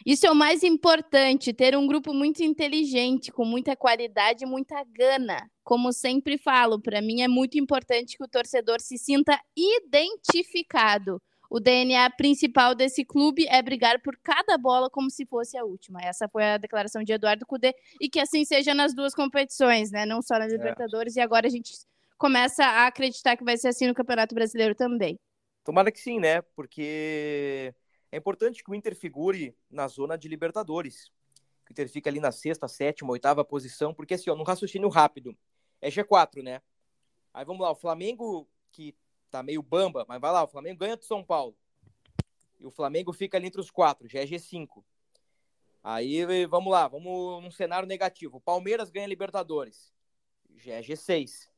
Isso é o mais importante, ter um grupo muito inteligente, com muita qualidade e muita gana. Como sempre falo, para mim é muito importante que o torcedor se sinta identificado. O DNA principal desse clube é brigar por cada bola como se fosse a última. Essa foi a declaração de Eduardo Cudê e que assim seja nas duas competições, né? Não só na Libertadores e agora a gente começa a acreditar que vai ser assim no Campeonato Brasileiro também. Tomara que sim, né? Porque é importante que o Inter figure na zona de Libertadores. Que o Inter fica ali na sexta, sétima, oitava posição, porque assim, ó, num raciocínio rápido, é G4, né? Aí vamos lá, o Flamengo, que tá meio bamba, mas vai lá, o Flamengo ganha do São Paulo. E o Flamengo fica ali entre os quatro, já é G5. Aí vamos lá, vamos num cenário negativo. O Palmeiras ganha Libertadores, já é G6.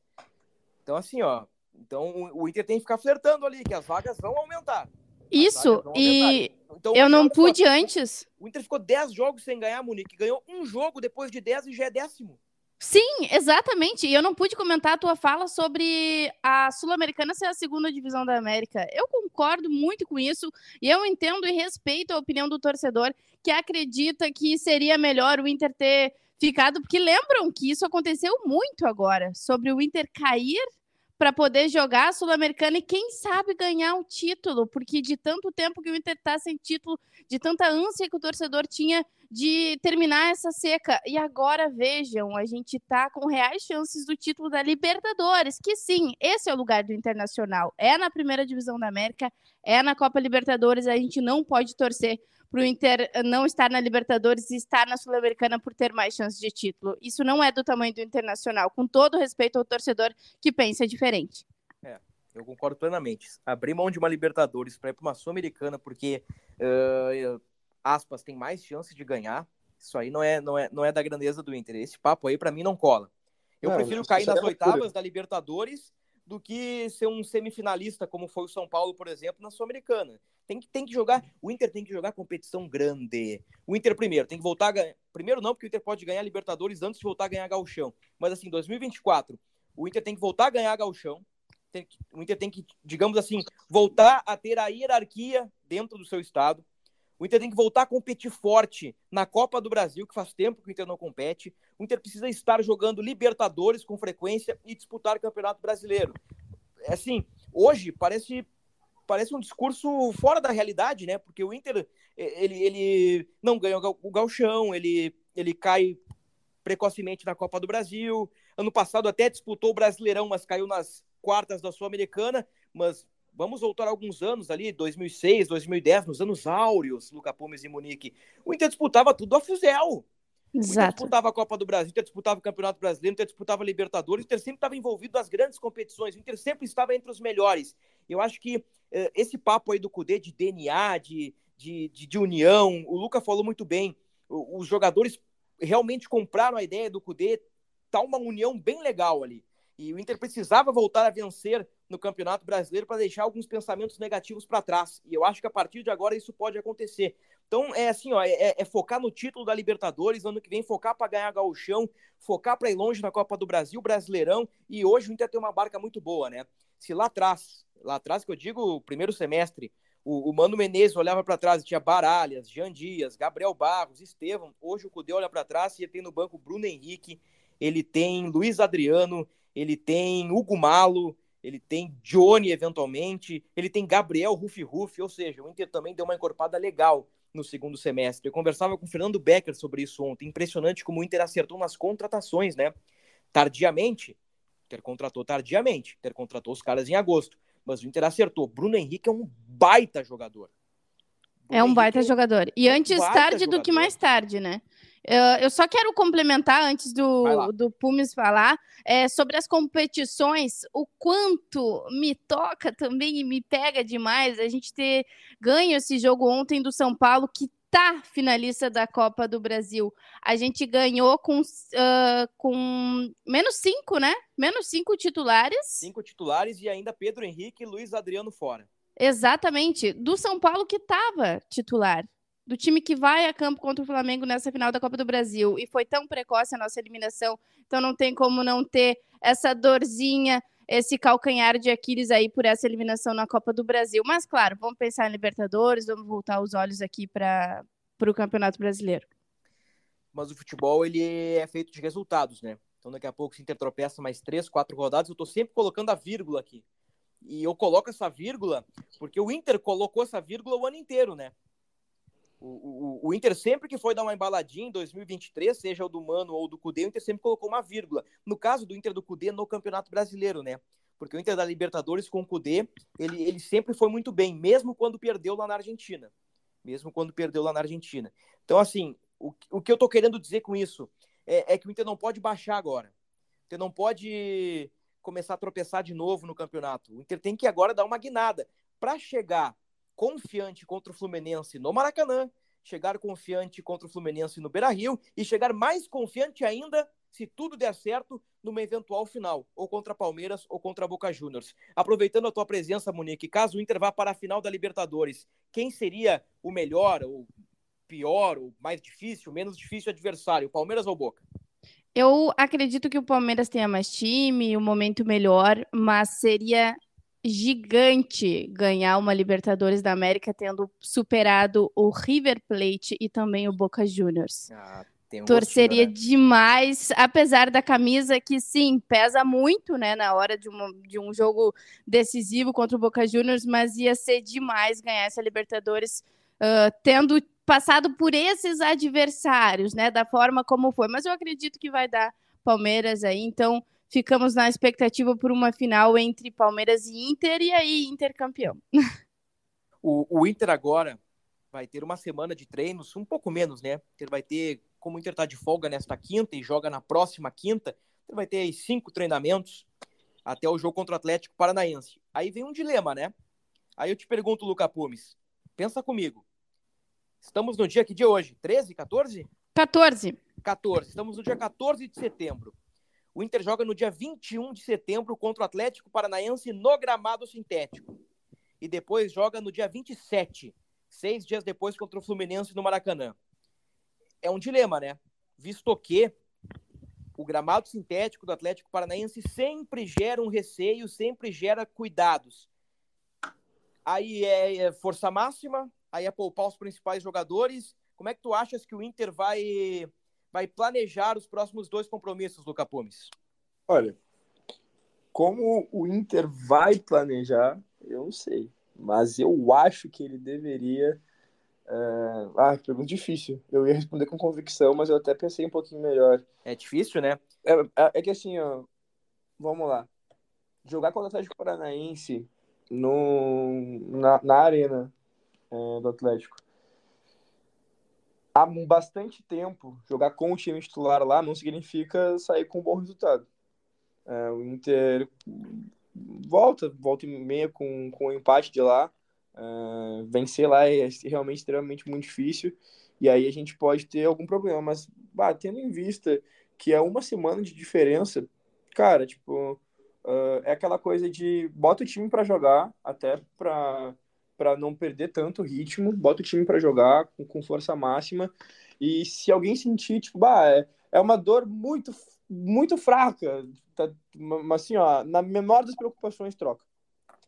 Então, assim, ó, então o Inter tem que ficar flertando ali, que as vagas vão aumentar. Isso, e Então, eu não pude antes. O Inter ficou 10 jogos sem ganhar, Munique. Ganhou um jogo depois de 10 e já é décimo. Sim, exatamente. E eu não pude comentar a tua fala sobre a Sul-Americana ser a segunda divisão da América. Eu concordo muito com isso e eu entendo e respeito a opinião do torcedor que acredita que seria melhor o Inter ter ficado, porque lembram que isso aconteceu muito agora, sobre o Inter cair para poder jogar a Sul-Americana e quem sabe ganhar o título, porque de tanto tempo que o Inter está sem título, de tanta ânsia que o torcedor tinha de terminar essa seca. E agora vejam, a gente está com reais chances do título da Libertadores, que sim, esse é o lugar do Internacional. É na primeira divisão da América, é na Copa Libertadores, a gente não pode torcer para o Inter não estar na Libertadores e estar na Sul-Americana por ter mais chances de título. Isso não é do tamanho do Internacional, com todo respeito ao torcedor que pensa diferente. É, eu concordo plenamente. Abrir mão de uma Libertadores para ir para uma Sul-Americana porque, uh, aspas, tem mais chances de ganhar, isso aí não é, não, é, não é da grandeza do Inter. Esse papo aí, para mim, não cola. Eu não, prefiro cair nas é oitavas da Libertadores do que ser um semifinalista, como foi o São Paulo, por exemplo, na Sul-Americana. Tem que, tem que jogar. O Inter tem que jogar competição grande. O Inter, primeiro, tem que voltar a ganhar. Primeiro, não, porque o Inter pode ganhar Libertadores antes de voltar a ganhar Galchão. Mas, assim, 2024, o Inter tem que voltar a ganhar Galchão. o Inter tem que, digamos assim, voltar a ter a hierarquia dentro do seu estado. O Inter tem que voltar a competir forte na Copa do Brasil, que faz tempo que o Inter não compete. O Inter precisa estar jogando Libertadores com frequência e disputar o Campeonato Brasileiro. É assim, hoje parece parece um discurso fora da realidade, né? Porque o Inter ele, ele não ganha o galchão, ele, ele cai precocemente na Copa do Brasil. Ano passado até disputou o Brasileirão, mas caiu nas quartas da Sul-Americana. Mas Vamos voltar alguns anos ali, 2006, 2010, nos anos áureos, Luca Pumes e Munique. O Inter disputava tudo a fuzel. Exato. O Inter disputava a Copa do Brasil, o Inter disputava o Campeonato Brasileiro, o Inter disputava a Libertadores, o Inter sempre estava envolvido nas grandes competições, o Inter sempre estava entre os melhores. Eu acho que eh, esse papo aí do Cudê de DNA, de, de, de, de união, o Luca falou muito bem, o, os jogadores realmente compraram a ideia do Cudê, tá uma união bem legal ali. E o Inter precisava voltar a vencer no Campeonato Brasileiro para deixar alguns pensamentos negativos para trás. E eu acho que a partir de agora isso pode acontecer. Então é assim, ó, é, é focar no título da Libertadores, ano que vem focar para ganhar gauchão, focar para ir longe na Copa do Brasil, Brasileirão, e hoje o Inter tem uma barca muito boa, né? Se lá atrás, lá atrás que eu digo, o primeiro semestre, o, o Mano Menezes olhava para trás e tinha Baralhas, Jean Dias, Gabriel Barros, Estevam. Hoje o Cudê olha para trás e tem no banco Bruno Henrique, ele tem Luiz Adriano, ele tem Hugo Malo, ele tem Johnny eventualmente, ele tem Gabriel Rufi Rufi, ou seja, o Inter também deu uma encorpada legal no segundo semestre. Eu conversava com o Fernando Becker sobre isso ontem. Impressionante como o Inter acertou nas contratações, né? Tardiamente, o Inter contratou tardiamente, o Inter contratou os caras em agosto, mas o Inter acertou. Bruno Henrique é um baita jogador. Bruno é um baita Henrique jogador. E é antes tarde jogador. do que mais tarde, né? Eu só quero complementar, antes do, do Pumes falar, é, sobre as competições, o quanto me toca também e me pega demais a gente ter ganho esse jogo ontem do São Paulo, que tá finalista da Copa do Brasil. A gente ganhou com, uh, com menos cinco, né? Menos cinco titulares. Cinco titulares e ainda Pedro Henrique e Luiz Adriano fora. Exatamente. Do São Paulo que estava titular do time que vai a campo contra o Flamengo nessa final da Copa do Brasil e foi tão precoce a nossa eliminação, então não tem como não ter essa dorzinha, esse calcanhar de Aquiles aí por essa eliminação na Copa do Brasil. Mas claro, vamos pensar em Libertadores, vamos voltar os olhos aqui para o Campeonato Brasileiro. Mas o futebol ele é feito de resultados, né? Então daqui a pouco se Inter tropeça mais três, quatro rodadas, eu estou sempre colocando a vírgula aqui. E eu coloco essa vírgula porque o Inter colocou essa vírgula o ano inteiro, né? O, o, o, Inter sempre que foi dar uma embaladinha em 2023, seja o do Mano ou do Cudê, o Inter sempre colocou uma vírgula. No caso do Inter do Cudê no Campeonato Brasileiro, né? Porque o Inter da Libertadores com o Cudê, ele, ele sempre foi muito bem, mesmo quando perdeu lá na Argentina. Mesmo quando perdeu lá na Argentina. Então, assim, o, o que eu tô querendo dizer com isso é, é que o Inter não pode baixar agora. O Inter não pode começar a tropeçar de novo no campeonato. O Inter tem que agora dar uma guinada. Para chegar confiante contra o Fluminense no Maracanã, chegar confiante contra o Fluminense no Beira-Rio e chegar mais confiante ainda, se tudo der certo, numa eventual final, ou contra Palmeiras ou contra Boca Juniors. Aproveitando a tua presença, Monique, caso o Inter vá para a final da Libertadores, quem seria o melhor, ou pior, ou mais difícil, menos difícil adversário, Palmeiras ou Boca? Eu acredito que o Palmeiras tenha mais time, um momento melhor, mas seria gigante ganhar uma Libertadores da América tendo superado o River Plate e também o Boca Juniors. Ah, tem um Torceria gostinho, né? demais, apesar da camisa que sim, pesa muito, né, na hora de, uma- de um jogo decisivo contra o Boca Juniors, mas ia ser demais ganhar essa Libertadores ah, tendo passado por esses adversários, né, da forma como foi. Mas eu acredito que vai dar Palmeiras aí, então ficamos na expectativa por uma final entre Palmeiras e Inter e aí Inter campeão. O, o Inter agora vai ter uma semana de treinos, um pouco menos, né? Ele vai ter, como o Inter tá de folga nesta quinta e joga na próxima quinta, ele vai ter aí cinco treinamentos até o jogo contra o Atlético Paranaense. Aí vem um dilema, né? Aí eu te pergunto, Luca Pumes, pensa comigo. Estamos no dia que dia hoje? 13, 14? 14. 14. Estamos no dia 14 de setembro. O Inter joga no dia 21 de setembro contra o Atlético Paranaense no gramado sintético. E depois joga no dia 27, seis dias depois contra o Fluminense no Maracanã. É um dilema, né? Visto que o gramado sintético do Atlético Paranaense sempre gera um receio, sempre gera cuidados. Aí é é força máxima, aí é poupar os principais jogadores. Como é que tu achas que o Inter vai vai planejar os próximos dois compromissos, Luca Pumes? Olha, como o Inter vai planejar, eu não sei. Mas eu acho que ele deveria. é, Ah, pergunta difícil. Eu ia responder com convicção, mas eu até pensei um pouquinho melhor. É difícil, né? É, é- é que assim, ó, vamos lá. Jogar contra o Atlético Paranaense no, na, na arena é, do Atlético. Há bastante tempo, jogar com o time titular lá não significa sair com um bom resultado. É, o Inter volta, volta e meia com, com o empate de lá. É, vencer lá é realmente extremamente muito difícil. E aí a gente pode ter algum problema. Mas, bah, tendo em vista que é uma semana de diferença, cara, tipo, uh, é aquela coisa de bota o time para jogar, até para para não perder tanto ritmo, bota o time para jogar com, com força máxima. E se alguém sentir, tipo, bah, é, é uma dor muito muito fraca, tá, mas assim, ó, na menor das preocupações troca.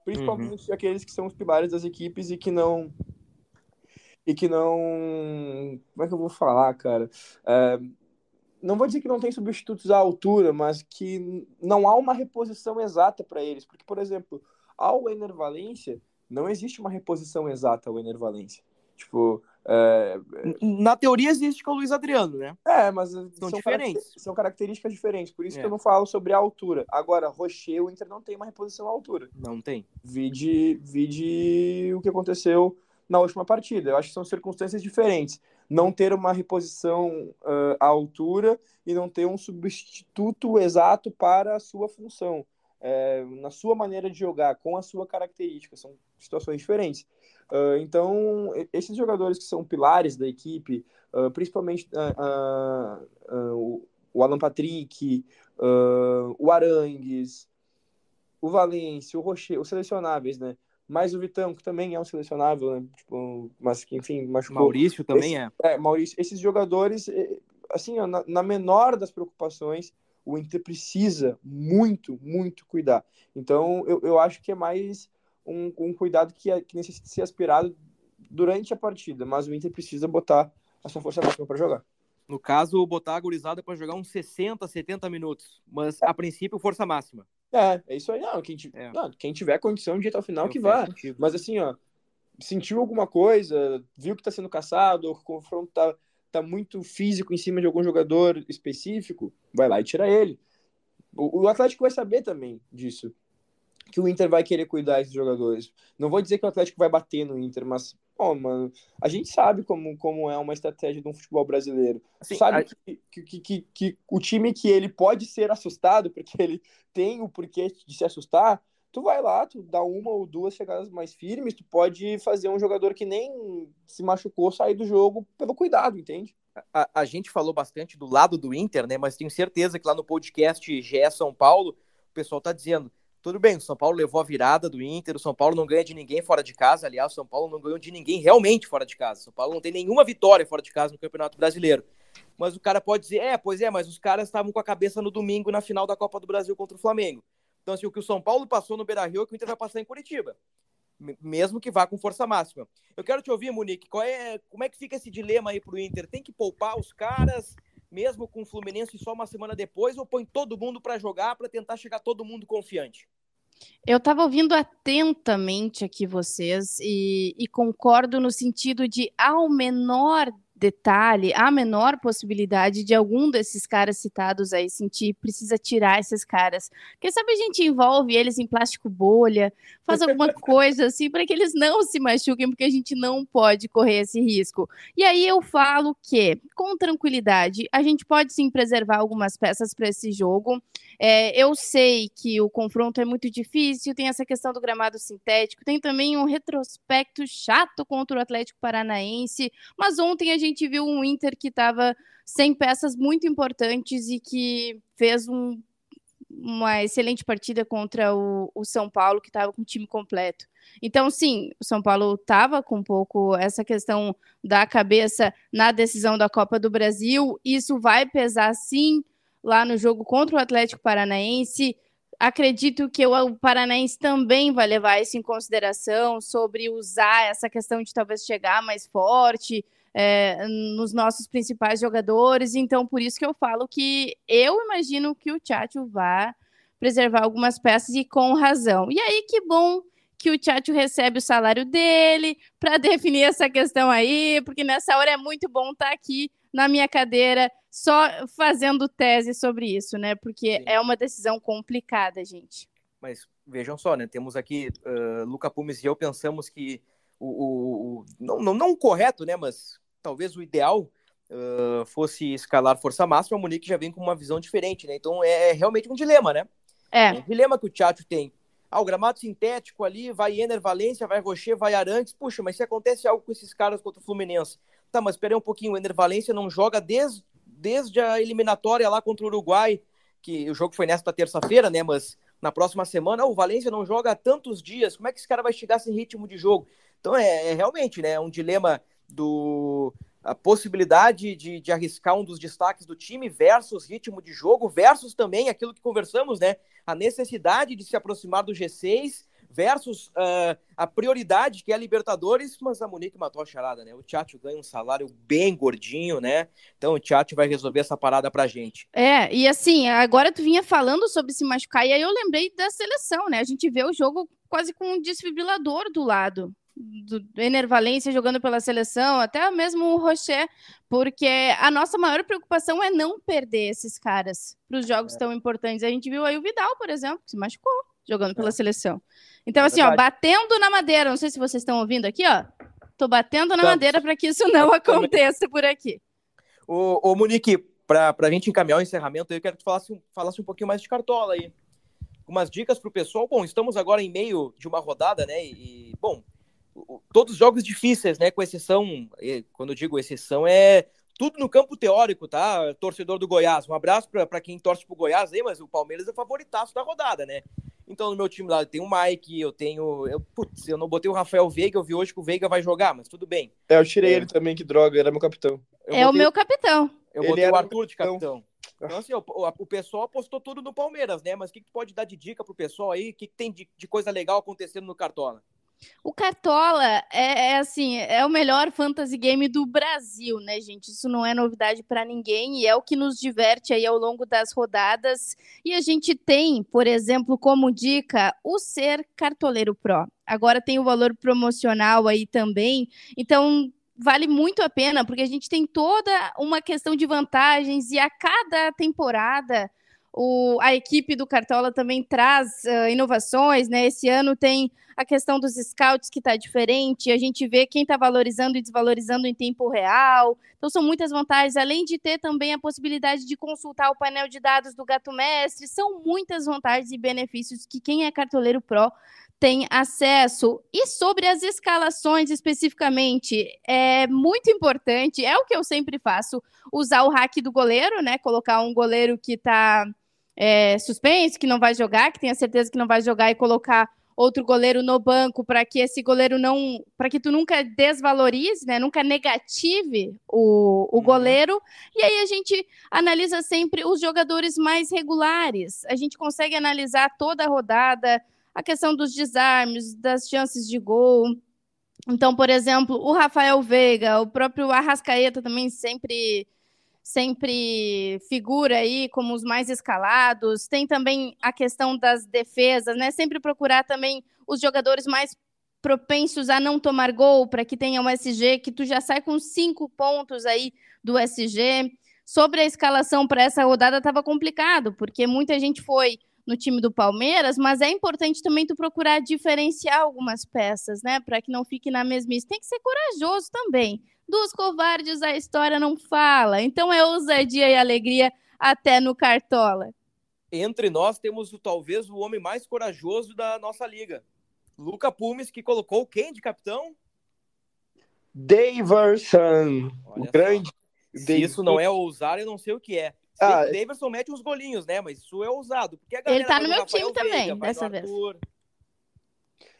Principalmente aqueles que são os pilares das equipes e que não e que não. Como é que eu vou falar, cara? É, não vou dizer que não tem substitutos à altura, mas que não há uma reposição exata para eles. Porque, por exemplo, ao Ener Valência, não existe uma reposição exata ao Ener Valência. Tipo, é, Na teoria existe com o Luiz Adriano, né? é, mas São são, diferentes. caracter- são características diferentes. Por isso É. que eu não falo sobre a altura. Agora, Rocher, o Inter não tem uma reposição à altura. Não tem. Vide, vide o que aconteceu na última partida. Eu acho que são circunstâncias diferentes. Não ter uma reposição ah, à altura e não ter um substituto exato para a sua função. É, na sua maneira de jogar, com a sua característica. São situações diferentes. Ah, então, esses jogadores que são pilares da equipe, ah, principalmente ah, o, Alan Patrick, o Arangues, o Valência, o Rocher, os selecionáveis, né? Mais o Vitão, que também é um selecionável, né? Tipo, mas que, enfim, machucou. Maurício também é. É, Maurício, esses jogadores, eh, assim, ó, na, na menor das preocupações, o Inter precisa muito, muito cuidar. Então, eu, eu acho que é mais um, um cuidado que, é- que necessita ser aspirado durante a partida, mas o Inter precisa botar a sua força máxima para jogar. No caso, botar a gurizada para jogar uns 60, 70 minutos. Mas, a princípio, força máxima. É, é isso aí. Não, quem, ti- É. não, quem tiver condição de ir até o final, Eu que vá. contigo. Mas assim, ó, sentiu alguma coisa, viu que tá sendo caçado, ou que o confronto tá, tá muito físico em cima de algum jogador específico, vai lá e tira ele. O, o Atlético vai saber também disso. Que o Inter vai querer cuidar desses jogadores. Não vou dizer que o Atlético vai bater no Inter, mas, ó, mano, a gente sabe como, como é uma estratégia de um futebol brasileiro. Assim, sabe a- que, que, que, que o time que ele pode ser assustado, porque ele tem o porquê de se assustar, tu vai lá, tu dá uma ou duas chegadas mais firmes, tu pode fazer um jogador que nem se machucou sair do jogo pelo cuidado, entende? a, a gente falou bastante do lado do Inter, né? Mas tenho certeza que lá no podcast GE São Paulo, o pessoal tá dizendo: tudo bem, o São Paulo levou a virada do Inter, o São Paulo não ganha de ninguém fora de casa. Aliás, o São Paulo não ganhou de ninguém realmente fora de casa. O São Paulo não tem nenhuma vitória fora de casa no Campeonato Brasileiro. mas o cara pode dizer, é, pois é, mas os caras estavam com a cabeça no domingo na final da Copa do Brasil contra o Flamengo. Então, assim, o que o São Paulo passou no Beira-Rio é o que o Inter vai passar em Curitiba. Mesmo que vá com força máxima. Eu quero te ouvir, Monique, qual é, como é que fica esse dilema aí pro Inter? Tem que poupar os caras, mesmo com o Fluminense só uma semana depois, ou põe todo mundo para jogar para tentar chegar todo mundo confiante? Eu estava ouvindo atentamente aqui vocês e, e, concordo no sentido de, ao menor detalhe, a menor possibilidade de algum desses caras citados aí sentir, precisa tirar esses caras. Quem sabe a gente envolve eles em plástico bolha, faz alguma [LAUGHS] coisa assim para que eles não se machuquem, porque a gente não pode correr esse risco. E aí eu falo que, com tranquilidade, a gente pode sim preservar algumas peças para esse jogo. É, eu sei que o confronto é muito difícil, tem essa questão do gramado sintético, tem também um retrospecto chato contra o Atlético Paranaense, mas ontem a gente viu um Inter que estava sem peças muito importantes e que fez um, uma excelente partida contra o, o São Paulo, que estava com o time completo. Então, sim, o São Paulo estava com um pouco essa questão da cabeça na decisão da Copa do Brasil. Isso vai pesar, sim, lá no jogo contra o Atlético Paranaense. Acredito que o Paranaense também vai levar isso em consideração sobre usar essa questão de talvez chegar mais forte é, nos nossos principais jogadores. Então, por isso que eu falo que eu imagino que o Tchatcho vai preservar algumas peças e com razão. E aí, que bom que o Tchatcho recebe o salário dele para [LAUGHS] definir essa questão aí, porque nessa hora é muito bom estar tá aqui na minha cadeira só fazendo tese sobre isso, né? Porque Sim. é uma decisão complicada, gente. Mas vejam só, né? Temos aqui uh, Luca Pumes e eu pensamos que o, o, o não, não, não correto, né? Mas talvez o ideal uh, fosse escalar força máxima. A Monique já vem com uma visão diferente, né? Então é, é realmente um dilema, né? É. Um dilema que o Tchatcho tem. Ah, o gramado sintético ali, vai Ener Valência, vai Rocher, vai Arantes. Puxa, mas se acontece algo com esses caras contra o Fluminense, Tá, mas espera um pouquinho, o Ender Valência não joga desde, desde a eliminatória lá contra o Uruguai, que o jogo foi nesta terça-feira, né? Mas na próxima semana, o Valência não joga há tantos dias. Como é que esse cara vai chegar sem ritmo de jogo? Então é, é realmente né, um dilema do a possibilidade de, de arriscar um dos destaques do time versus ritmo de jogo, versus também aquilo que conversamos, né? A necessidade de se aproximar do G6 versus uh, a prioridade que é a Libertadores, mas a Monique matou a charada, né? O Tchatcho ganha um salário bem gordinho, né? Então o Tchatcho vai resolver essa parada pra gente. É, e assim, agora tu vinha falando sobre se machucar, e aí eu lembrei da seleção, né? A gente vê o jogo quase com um desfibrilador do lado do Ener Valência jogando pela seleção, até mesmo o Rocher, porque a nossa maior preocupação é não perder esses caras para os jogos é. tão importantes. A gente viu aí o Vidal, por exemplo, que se machucou jogando pela é. seleção. Então, é assim, ó, batendo na madeira, não sei se vocês estão ouvindo aqui, ó. Tô batendo na madeira para que isso não [LAUGHS] aconteça por aqui. Ô, ô Monique, para a gente encaminhar o encerramento, eu quero que tu falasse, falasse um pouquinho mais de cartola aí. Umas dicas para o pessoal. Bom, estamos agora em meio de uma rodada, né? E, bom, todos os jogos difíceis, né? Com exceção, quando eu digo exceção, é tudo no campo teórico, tá? Torcedor do Goiás. Um abraço para quem torce pro Goiás aí, mas o Palmeiras é o favoritaço da rodada, né? Então, no meu time lá, tem o Mike, eu tenho. Eu, putz, eu não botei o Rafael Veiga, eu vi hoje que o Veiga vai jogar, mas tudo bem. É, eu tirei é. ele também, que droga, era meu capitão. Eu é o meu capitão. Eu ele botei o Arthur de capitão. Então, assim, o, o, pessoal apostou tudo no Palmeiras, né? Mas o que, que pode dar de dica pro pessoal aí? O que, que tem de, de coisa legal acontecendo no Cartola? O Cartola é, é, assim, é o melhor fantasy game do Brasil, né, gente? Isso não é novidade para ninguém e é o que nos diverte aí ao longo das rodadas. E a gente tem, por exemplo, como dica, o Ser Cartoleiro Pro. Agora tem o valor promocional aí também. Então, vale muito a pena, porque a gente tem toda uma questão de vantagens e a cada temporada o, a equipe do Cartola também traz uh, inovações, né? Esse ano tem a questão dos scouts que está diferente, a gente vê quem está valorizando e desvalorizando em tempo real. Então são muitas vantagens, além de ter também a possibilidade de consultar o painel de dados do Gato Mestre, são muitas vantagens e benefícios que quem é cartoleiro Pro tem acesso. E sobre as escalações especificamente, é muito importante, é o que eu sempre faço, usar o hack do goleiro, né? Colocar um goleiro que está é, suspenso, que não vai jogar, que tenha certeza que não vai jogar e colocar outro goleiro no banco para que esse goleiro não, para que tu nunca desvalorize, né, nunca negative o, o uhum. goleiro. E aí a gente analisa sempre os jogadores mais regulares. A gente consegue analisar toda a rodada, a questão dos desarmes, das chances de gol. Então, por exemplo, o Rafael Veiga, o próprio Arrascaeta também sempre sempre figura aí como os mais escalados. Tem também a questão das defesas, né? Sempre procurar também os jogadores mais propensos a não tomar gol para que tenha um SG, que tu já sai com cinco pontos aí do SG. Sobre a escalação para essa rodada estava complicado, porque muita gente foi no time do Palmeiras, mas é importante também tu procurar diferenciar algumas peças, né, para que não fique na mesmice. Tem que ser corajoso também. Dos covardes a história não fala. Então é ousadia e alegria até no Cartola. Entre nós temos talvez o homem mais corajoso da nossa liga. Luca Pumes, que colocou quem de capitão? Daverson. O grande. Se isso não é ousar, eu não sei o que é. Ah, o Daverson mete uns golinhos, né? Mas isso é ousado. Porque Ele tá no meu time também, dessa vez.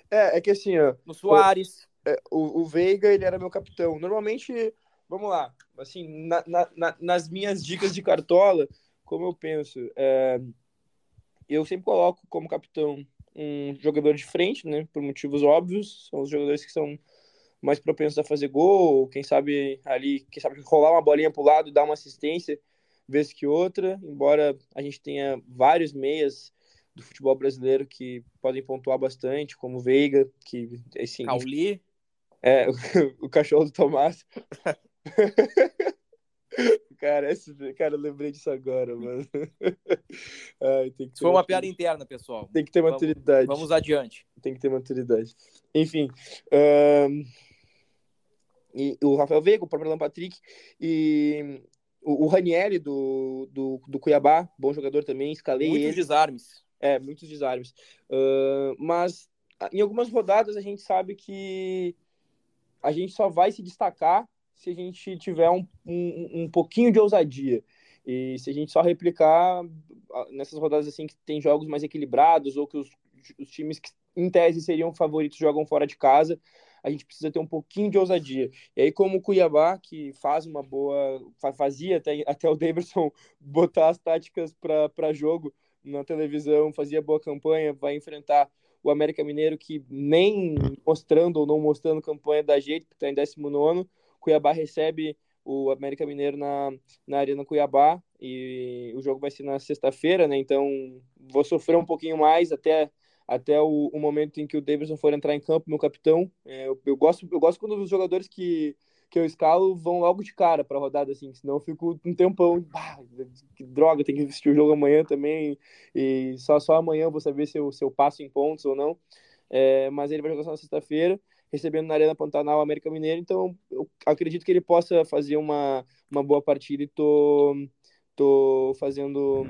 É, é que assim, ó. No Soares. É, o, o Veiga, ele era meu capitão. Normalmente, vamos lá, assim, na, na, nas minhas dicas de cartola, como eu penso, é, eu sempre coloco como capitão um jogador de frente, né, por motivos óbvios, são os jogadores que são mais propensos a fazer gol, quem sabe ali, quem sabe rolar uma bolinha pro lado e dar uma assistência, vez que outra, embora a gente tenha vários meias do futebol brasileiro que podem pontuar bastante, como Veiga, que assim, Cauli. É, [LAUGHS] o, cachorro do Tomás. [LAUGHS] cara, esse, cara, eu lembrei disso agora, mano. [LAUGHS] Ai, tem que Foi uma piada interna, pessoal. Tem que ter maturidade. Vamos, vamos adiante. Tem que ter maturidade. Enfim. Um... E o Rafael Veiga, o próprio Alan Patrick e o, o Ranieri do, do, do Cuiabá, bom jogador também, escalei Muitos ele. desarmes. É, muitos desarmes. Uh, mas em algumas rodadas a gente sabe que a gente só vai se destacar se a gente tiver um, um, um pouquinho de ousadia. E se a gente só replicar nessas rodadas assim que tem jogos mais equilibrados ou que os, os times que em tese seriam favoritos jogam fora de casa, a gente precisa ter um pouquinho de ousadia. E aí, como o Cuiabá, que faz uma boa. fazia até, até o Davidson [LAUGHS] botar as táticas para jogo na televisão, fazia boa campanha, vai enfrentar o América Mineiro que nem mostrando ou não mostrando campanha da jeito, que está em 19 Cuiabá recebe o América Mineiro na, na Arena Cuiabá e o jogo vai ser na sexta-feira, né? Então vou sofrer um pouquinho mais até até o, o momento em que o Davidson for entrar em campo, meu capitão. É, eu, eu, gosto eu gosto quando os jogadores que que eu escalo vão logo de cara para a rodada, assim, senão eu fico um tempão, bah, que droga, tem que assistir o jogo amanhã também, e só, só amanhã eu vou saber se eu, se eu passo em pontos ou não. É, mas ele vai jogar só na sexta-feira, recebendo na Arena Pantanal América Mineiro, então eu acredito que ele possa fazer uma, uma boa partida e tô, tô fazendo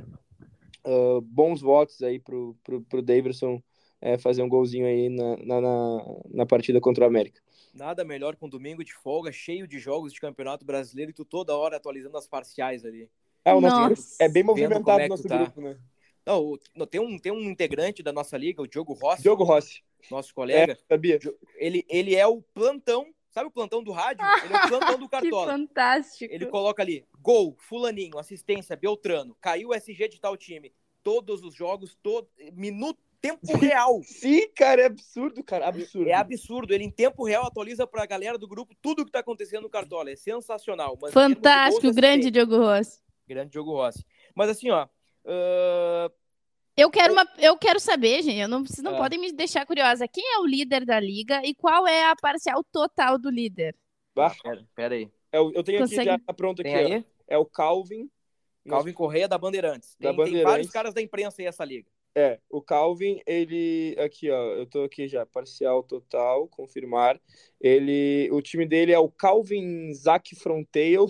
uh, bons votos aí pro, pro, pro Davidson é, fazer um golzinho aí na, na, na, na partida contra o América. Nada melhor com um domingo de folga, cheio de jogos de campeonato brasileiro e tu toda hora atualizando as parciais ali. É, o nosso grupo é bem movimentado o é nosso tá. grupo, né? Não, tem um, tem um integrante da nossa liga, o Diogo Rossi. Diogo Rossi. Nosso colega. É, sabia. Ele, ele é o plantão, sabe o plantão do rádio? Ele é o plantão do [LAUGHS] Cartola. que fantástico. Ele coloca ali, gol, fulaninho, assistência, Beltrano, caiu o SG de tal time. Todos os jogos, todo, minuto tempo real. Sim, cara, é absurdo, cara, absurdo. É absurdo. Ele em tempo real atualiza para a galera do grupo tudo o que está acontecendo no Cartola. É sensacional. Mas Fantástico, grande Diogo Rossi. Grande Diogo Rossi. Mas assim, ó. Uh... Eu quero, uma, eu quero saber, gente. Eu não, vocês não ah. podem me deixar curiosa. Quem é o líder da liga e qual é a parcial total do líder? Bah. Pera, pera aí. Eu, é eu tenho Consegue... aqui já pronto aqui. Ó. É o Calvin. Calvin Correia da Bandeirantes. Tem, da Bandeirantes. tem vários caras da imprensa aí essa liga. É, o Calvin, ele aqui, ó, eu tô aqui já, parcial total, confirmar. Ele, o time dele é o Calvin Zack Frontail,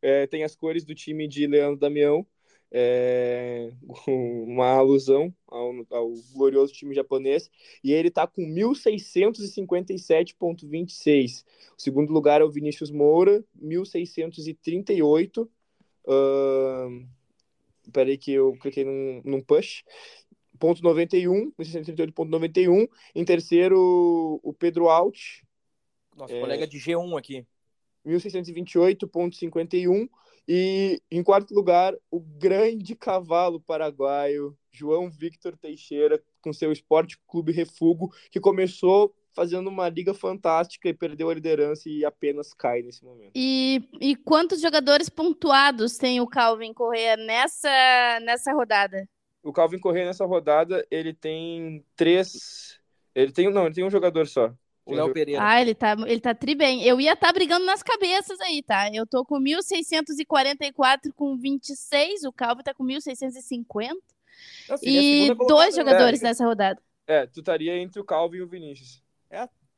é, tem as cores do time de Leandro Damião, é, [LAUGHS] uma alusão ao, ao, glorioso time japonês, e ele tá com 1657.26. O segundo lugar é o Vinícius Moura, 1638. Uh, peraí que eu cliquei num, num push 91, 1638.91. Em terceiro, o Pedro Alt, Nosso É. colega de G1 aqui. 1628.51. E em quarto lugar, o grande cavalo paraguaio, João Victor Teixeira, com seu Esporte Clube Refugo, que começou fazendo uma liga fantástica e perdeu a liderança e apenas cai nesse momento. E, e quantos jogadores pontuados tem o Calvin Correa nessa, nessa rodada? O Calvin Correa nessa rodada, ele tem três. Ele tem. Não, ele tem um jogador só. O Léo Pereira. Ah, ele tá, ele tá tri bem. Eu ia estar brigando nas cabeças aí, tá? Eu tô com 1.644 com 26, o Calvin tá com 1.650. Não, seria a E dois né? jogadores nessa rodada. É, tu estaria entre o Calvin e o Vinícius.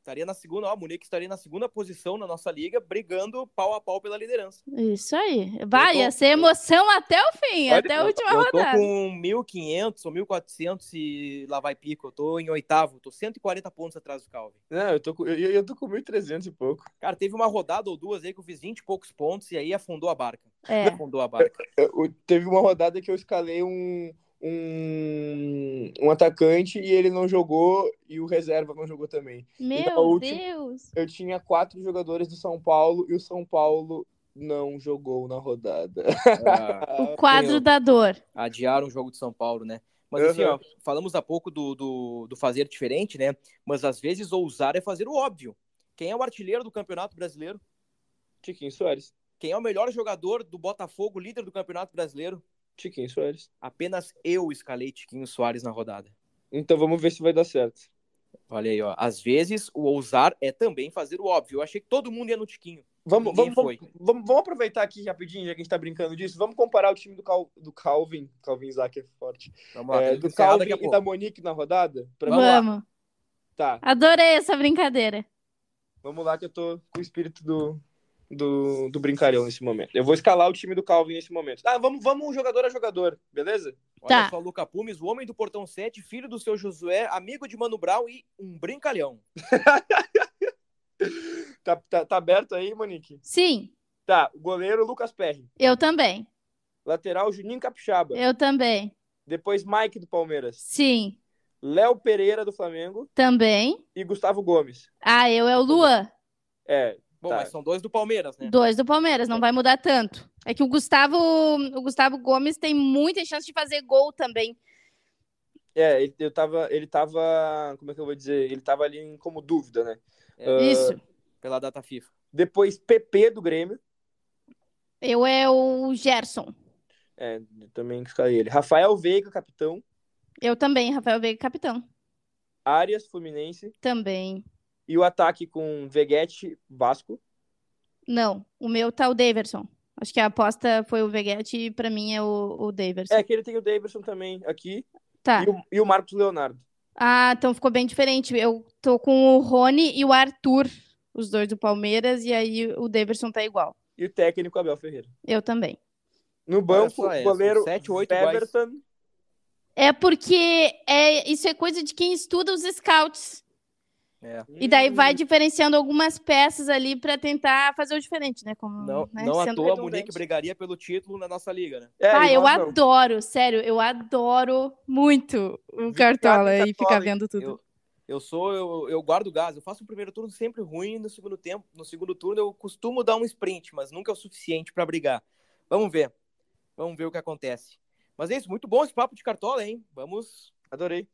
Estaria na segunda, ó, a Munique estaria na segunda posição na nossa liga, brigando pau a pau pela liderança. Isso aí. Vai, tô- ia ser emoção até o fim, Olha, até a Eu, última eu tô rodada. com 1.500 ou 1.400 e lá vai pico. Eu tô em oitavo, tô 140 pontos atrás do Calvin. Não, eu tô com, eu, eu tô com 1.300 e pouco. Cara, teve uma rodada ou duas aí que eu fiz 20 e poucos pontos e aí afundou a barca. É. Afundou a barca. Eu- eu- teve uma rodada que eu escalei um, um, um atacante e ele não jogou e o reserva não jogou também. Meu última- Deus. Eu tinha quatro jogadores do São Paulo e o São Paulo não jogou na rodada. Ah, O quadro da dor. adiaram o jogo de São Paulo, né? Mas assim, Uhum. ó, falamos há pouco do, do, do fazer diferente, né? Mas às vezes ousar é fazer o óbvio. Quem é o artilheiro do Campeonato Brasileiro? Tiquinho Soares. Quem é o melhor jogador do Botafogo, líder do Campeonato Brasileiro? Tiquinho Soares. Apenas eu escalei Tiquinho Soares na rodada. Então vamos ver se vai dar certo. Olha aí, ó. Às vezes o ousar é também fazer o óbvio. Eu achei que todo mundo ia no Tiquinho. Vamos, vamos, foi. vamos, vamos, vamos aproveitar aqui rapidinho, já que a gente tá brincando disso. Vamos comparar o time do, Cal, do Calvin. Calvin Isaac é forte. Vamos lá, É, do Calvin e da Monique na rodada? Pra mim, Vamos. Tá, Adorei essa brincadeira. vamos lá que eu tô com o espírito do, do, do brincalhão nesse momento. Eu vou escalar o time do Calvin nesse momento. Ah, vamos, vamos jogador a jogador, beleza? Olha Tá. só, Luca Pumes, o homem do Portão 7, filho do seu Josué, amigo de Mano Brown e um brincalhão. [LAUGHS] Tá, tá, tá aberto aí, Monique? Sim, Tá, o goleiro Lucas Perry. eu também. Lateral Juninho Capixaba. Eu também. Depois Mike do Palmeiras. Sim, Léo Pereira do Flamengo também. e Gustavo Gomes. Ah, eu é o Luan. É, Bom, Tá. mas são dois do Palmeiras, né? Dois do Palmeiras, não vai mudar tanto. É que o Gustavo, o Gustavo Gomes tem muita chance de fazer gol também. é, ele, eu tava, ele tava, como é que eu vou dizer? Ele tava ali em- como dúvida, né? É, Isso. Pela data FIFA. Depois PP do Grêmio. Eu é o Gerson. É, eu também escalei ele. Rafael Veiga, capitão. Eu também, Rafael Veiga, capitão. Arias, Fluminense. Também. E o ataque com Veguete, Vasco. Não, o meu tá o Daverson. Acho que a aposta foi o Veguete e pra mim é o, o Daverson. É que ele tem o Davidson também aqui. Tá. E, o, e o Marcos Leonardo. Ah, então ficou bem diferente. Eu tô com o Rony e o Arthur, os dois do Palmeiras, e aí o Daverson tá igual. E o técnico Abel Ferreira. Eu também. No banco, só, é, o goleiro. Everton. É porque é, isso é coisa de quem estuda os scouts. É. E daí vai Hum, diferenciando algumas peças ali pra tentar fazer o diferente, né? Como, Não, né? não à toa a. Monique brigaria pelo título na nossa liga, né? É, Ah, eu não. adoro, sério, eu adoro muito o Cartola em e ficar Cartola, vendo tudo. Eu, eu sou, eu, eu guardo gás. Eu faço o primeiro turno sempre ruim, no segundo tempo, no segundo turno eu costumo dar um sprint, mas nunca é o suficiente pra brigar. Vamos ver. Vamos ver o que acontece. Mas é isso, muito bom esse papo de cartola, hein? Vamos Adorei.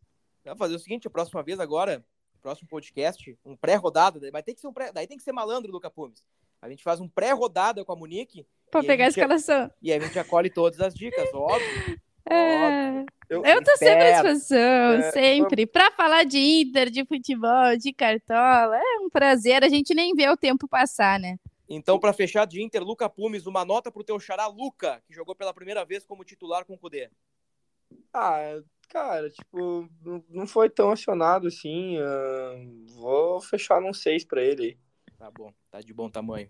Vamos fazer o seguinte, a próxima vez agora, próximo podcast, um pré-rodada, daí vai ter que ser um pré, daí tem que ser malandro, Luca Pumes. A gente faz um pré-rodada com a Monique Pra e a pegar a gente- escalação. e aí a gente acolhe todas as dicas, [LAUGHS] óbvio. É, Eu, eu tô sempre à Espero. disposição, É, sempre. Pra falar de Inter, de futebol, de Cartola, é um prazer. A gente nem vê o tempo passar, né? Então, pra fechar de Inter, Luca Pumes, uma nota pro teu xará Luca, que jogou pela primeira vez como titular com o Cudê. Ah, cara, tipo, não- foi tão acionado assim. ah, vou fechar num 6 pra ele aí. Tá bom, tá de bom tamanho.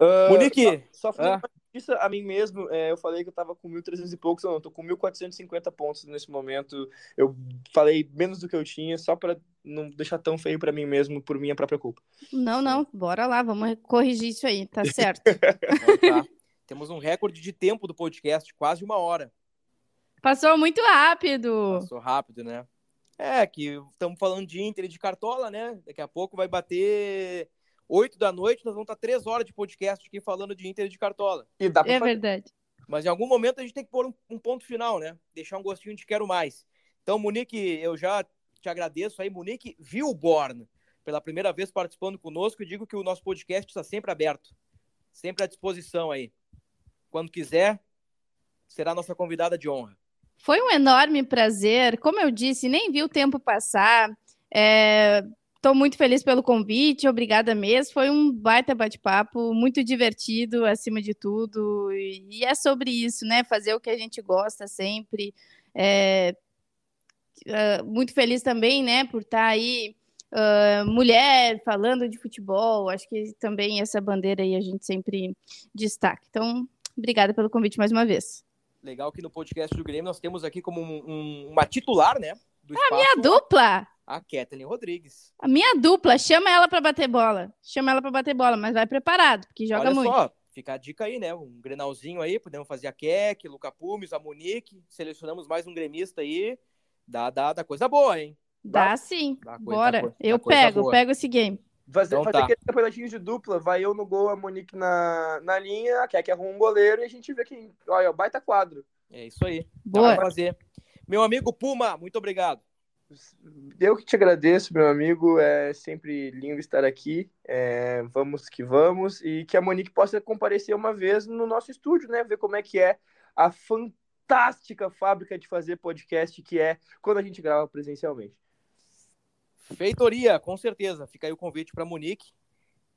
Ah, Monique, Só, só fazendo Ah. uma justiça a mim mesmo, é, eu falei que eu tava com 1.300 e poucos, não, eu tô com 1.450 pontos nesse momento. Eu falei menos do que eu tinha, só pra não deixar tão feio pra mim mesmo, por minha própria culpa. Não, não, bora lá, vamos corrigir isso aí, tá certo. [LAUGHS] Então tá. Temos um recorde de tempo do podcast, quase uma hora. Passou muito rápido. Passou rápido, né? É, que estamos falando de Inter e de Cartola, né? Daqui a pouco vai bater 8 da noite, nós vamos estar 3 horas de podcast aqui falando de Inter e de Cartola. E dá pra É fazer. verdade. Mas em algum momento a gente tem que pôr um, um ponto final, né? Deixar um gostinho de quero mais. Então, Monique, eu já te agradeço aí. Monique Vilborn, pela primeira vez participando conosco, e digo que o nosso podcast está sempre aberto. Sempre à disposição aí. Quando quiser, será nossa convidada de honra. Foi um enorme prazer. Como eu disse, nem vi o tempo passar. Estou muito feliz pelo convite, obrigada mesmo. Foi um baita bate-papo, muito divertido, acima de tudo. E, é sobre isso, né? Fazer o que a gente gosta sempre. É, é, muito feliz também, né, por estar aí. ah, mulher falando de futebol, acho que também essa bandeira aí a gente sempre destaca. Então, obrigada pelo convite mais uma vez. Legal que no podcast do Grêmio nós temos aqui como um- um- uma titular, né? Do espaço, A dupla! a Kathleen Rodrigues. A minha dupla, chama ela pra bater bola. Chama ela pra bater bola, mas vai preparado, porque joga Olha muito. só, fica a dica aí, né? Um grenalzinho aí, podemos fazer a Keck, Luca Pumes, a Monique, selecionamos mais um gremista aí. Dá, dá, dá coisa boa, hein? Dá sim. Dá coisa- Bora. dá coisa- eu dá pego, boa. pego esse game. Fazer, Então fazer tá. aquele campeonatinho de dupla, vai eu no gol, a Monique na, na linha, a Kek arruma um goleiro e a gente vê quem. Olha, baita quadro. É isso aí. Dá Boa. pra fazer. Meu amigo Puma, muito obrigado. Eu que te agradeço, meu amigo. É sempre lindo estar aqui. É, vamos que vamos. E que a Monique possa comparecer uma vez no nosso estúdio, né? Ver como é que é a fantástica fábrica de fazer podcast que é quando a gente grava presencialmente. Feitoria, com certeza. Fica aí o convite para Monique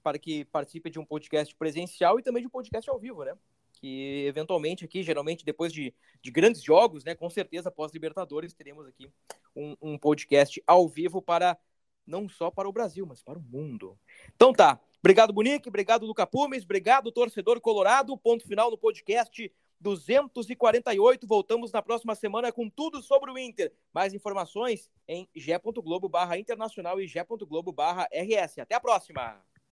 para que participe de um podcast presencial e também de um podcast ao vivo, né? Que eventualmente aqui, geralmente depois de, de grandes jogos, né? Com certeza, após Libertadores, teremos aqui um, um podcast ao vivo para não só para o Brasil, mas para o mundo. Então tá. Obrigado, Monique. Obrigado, Luca Pumes. Obrigado, torcedor colorado. Ponto final no podcast 248. Voltamos na próxima semana com tudo sobre o Inter. Mais informações em g.globo barra internacional e g.globo barra RS. Até a próxima!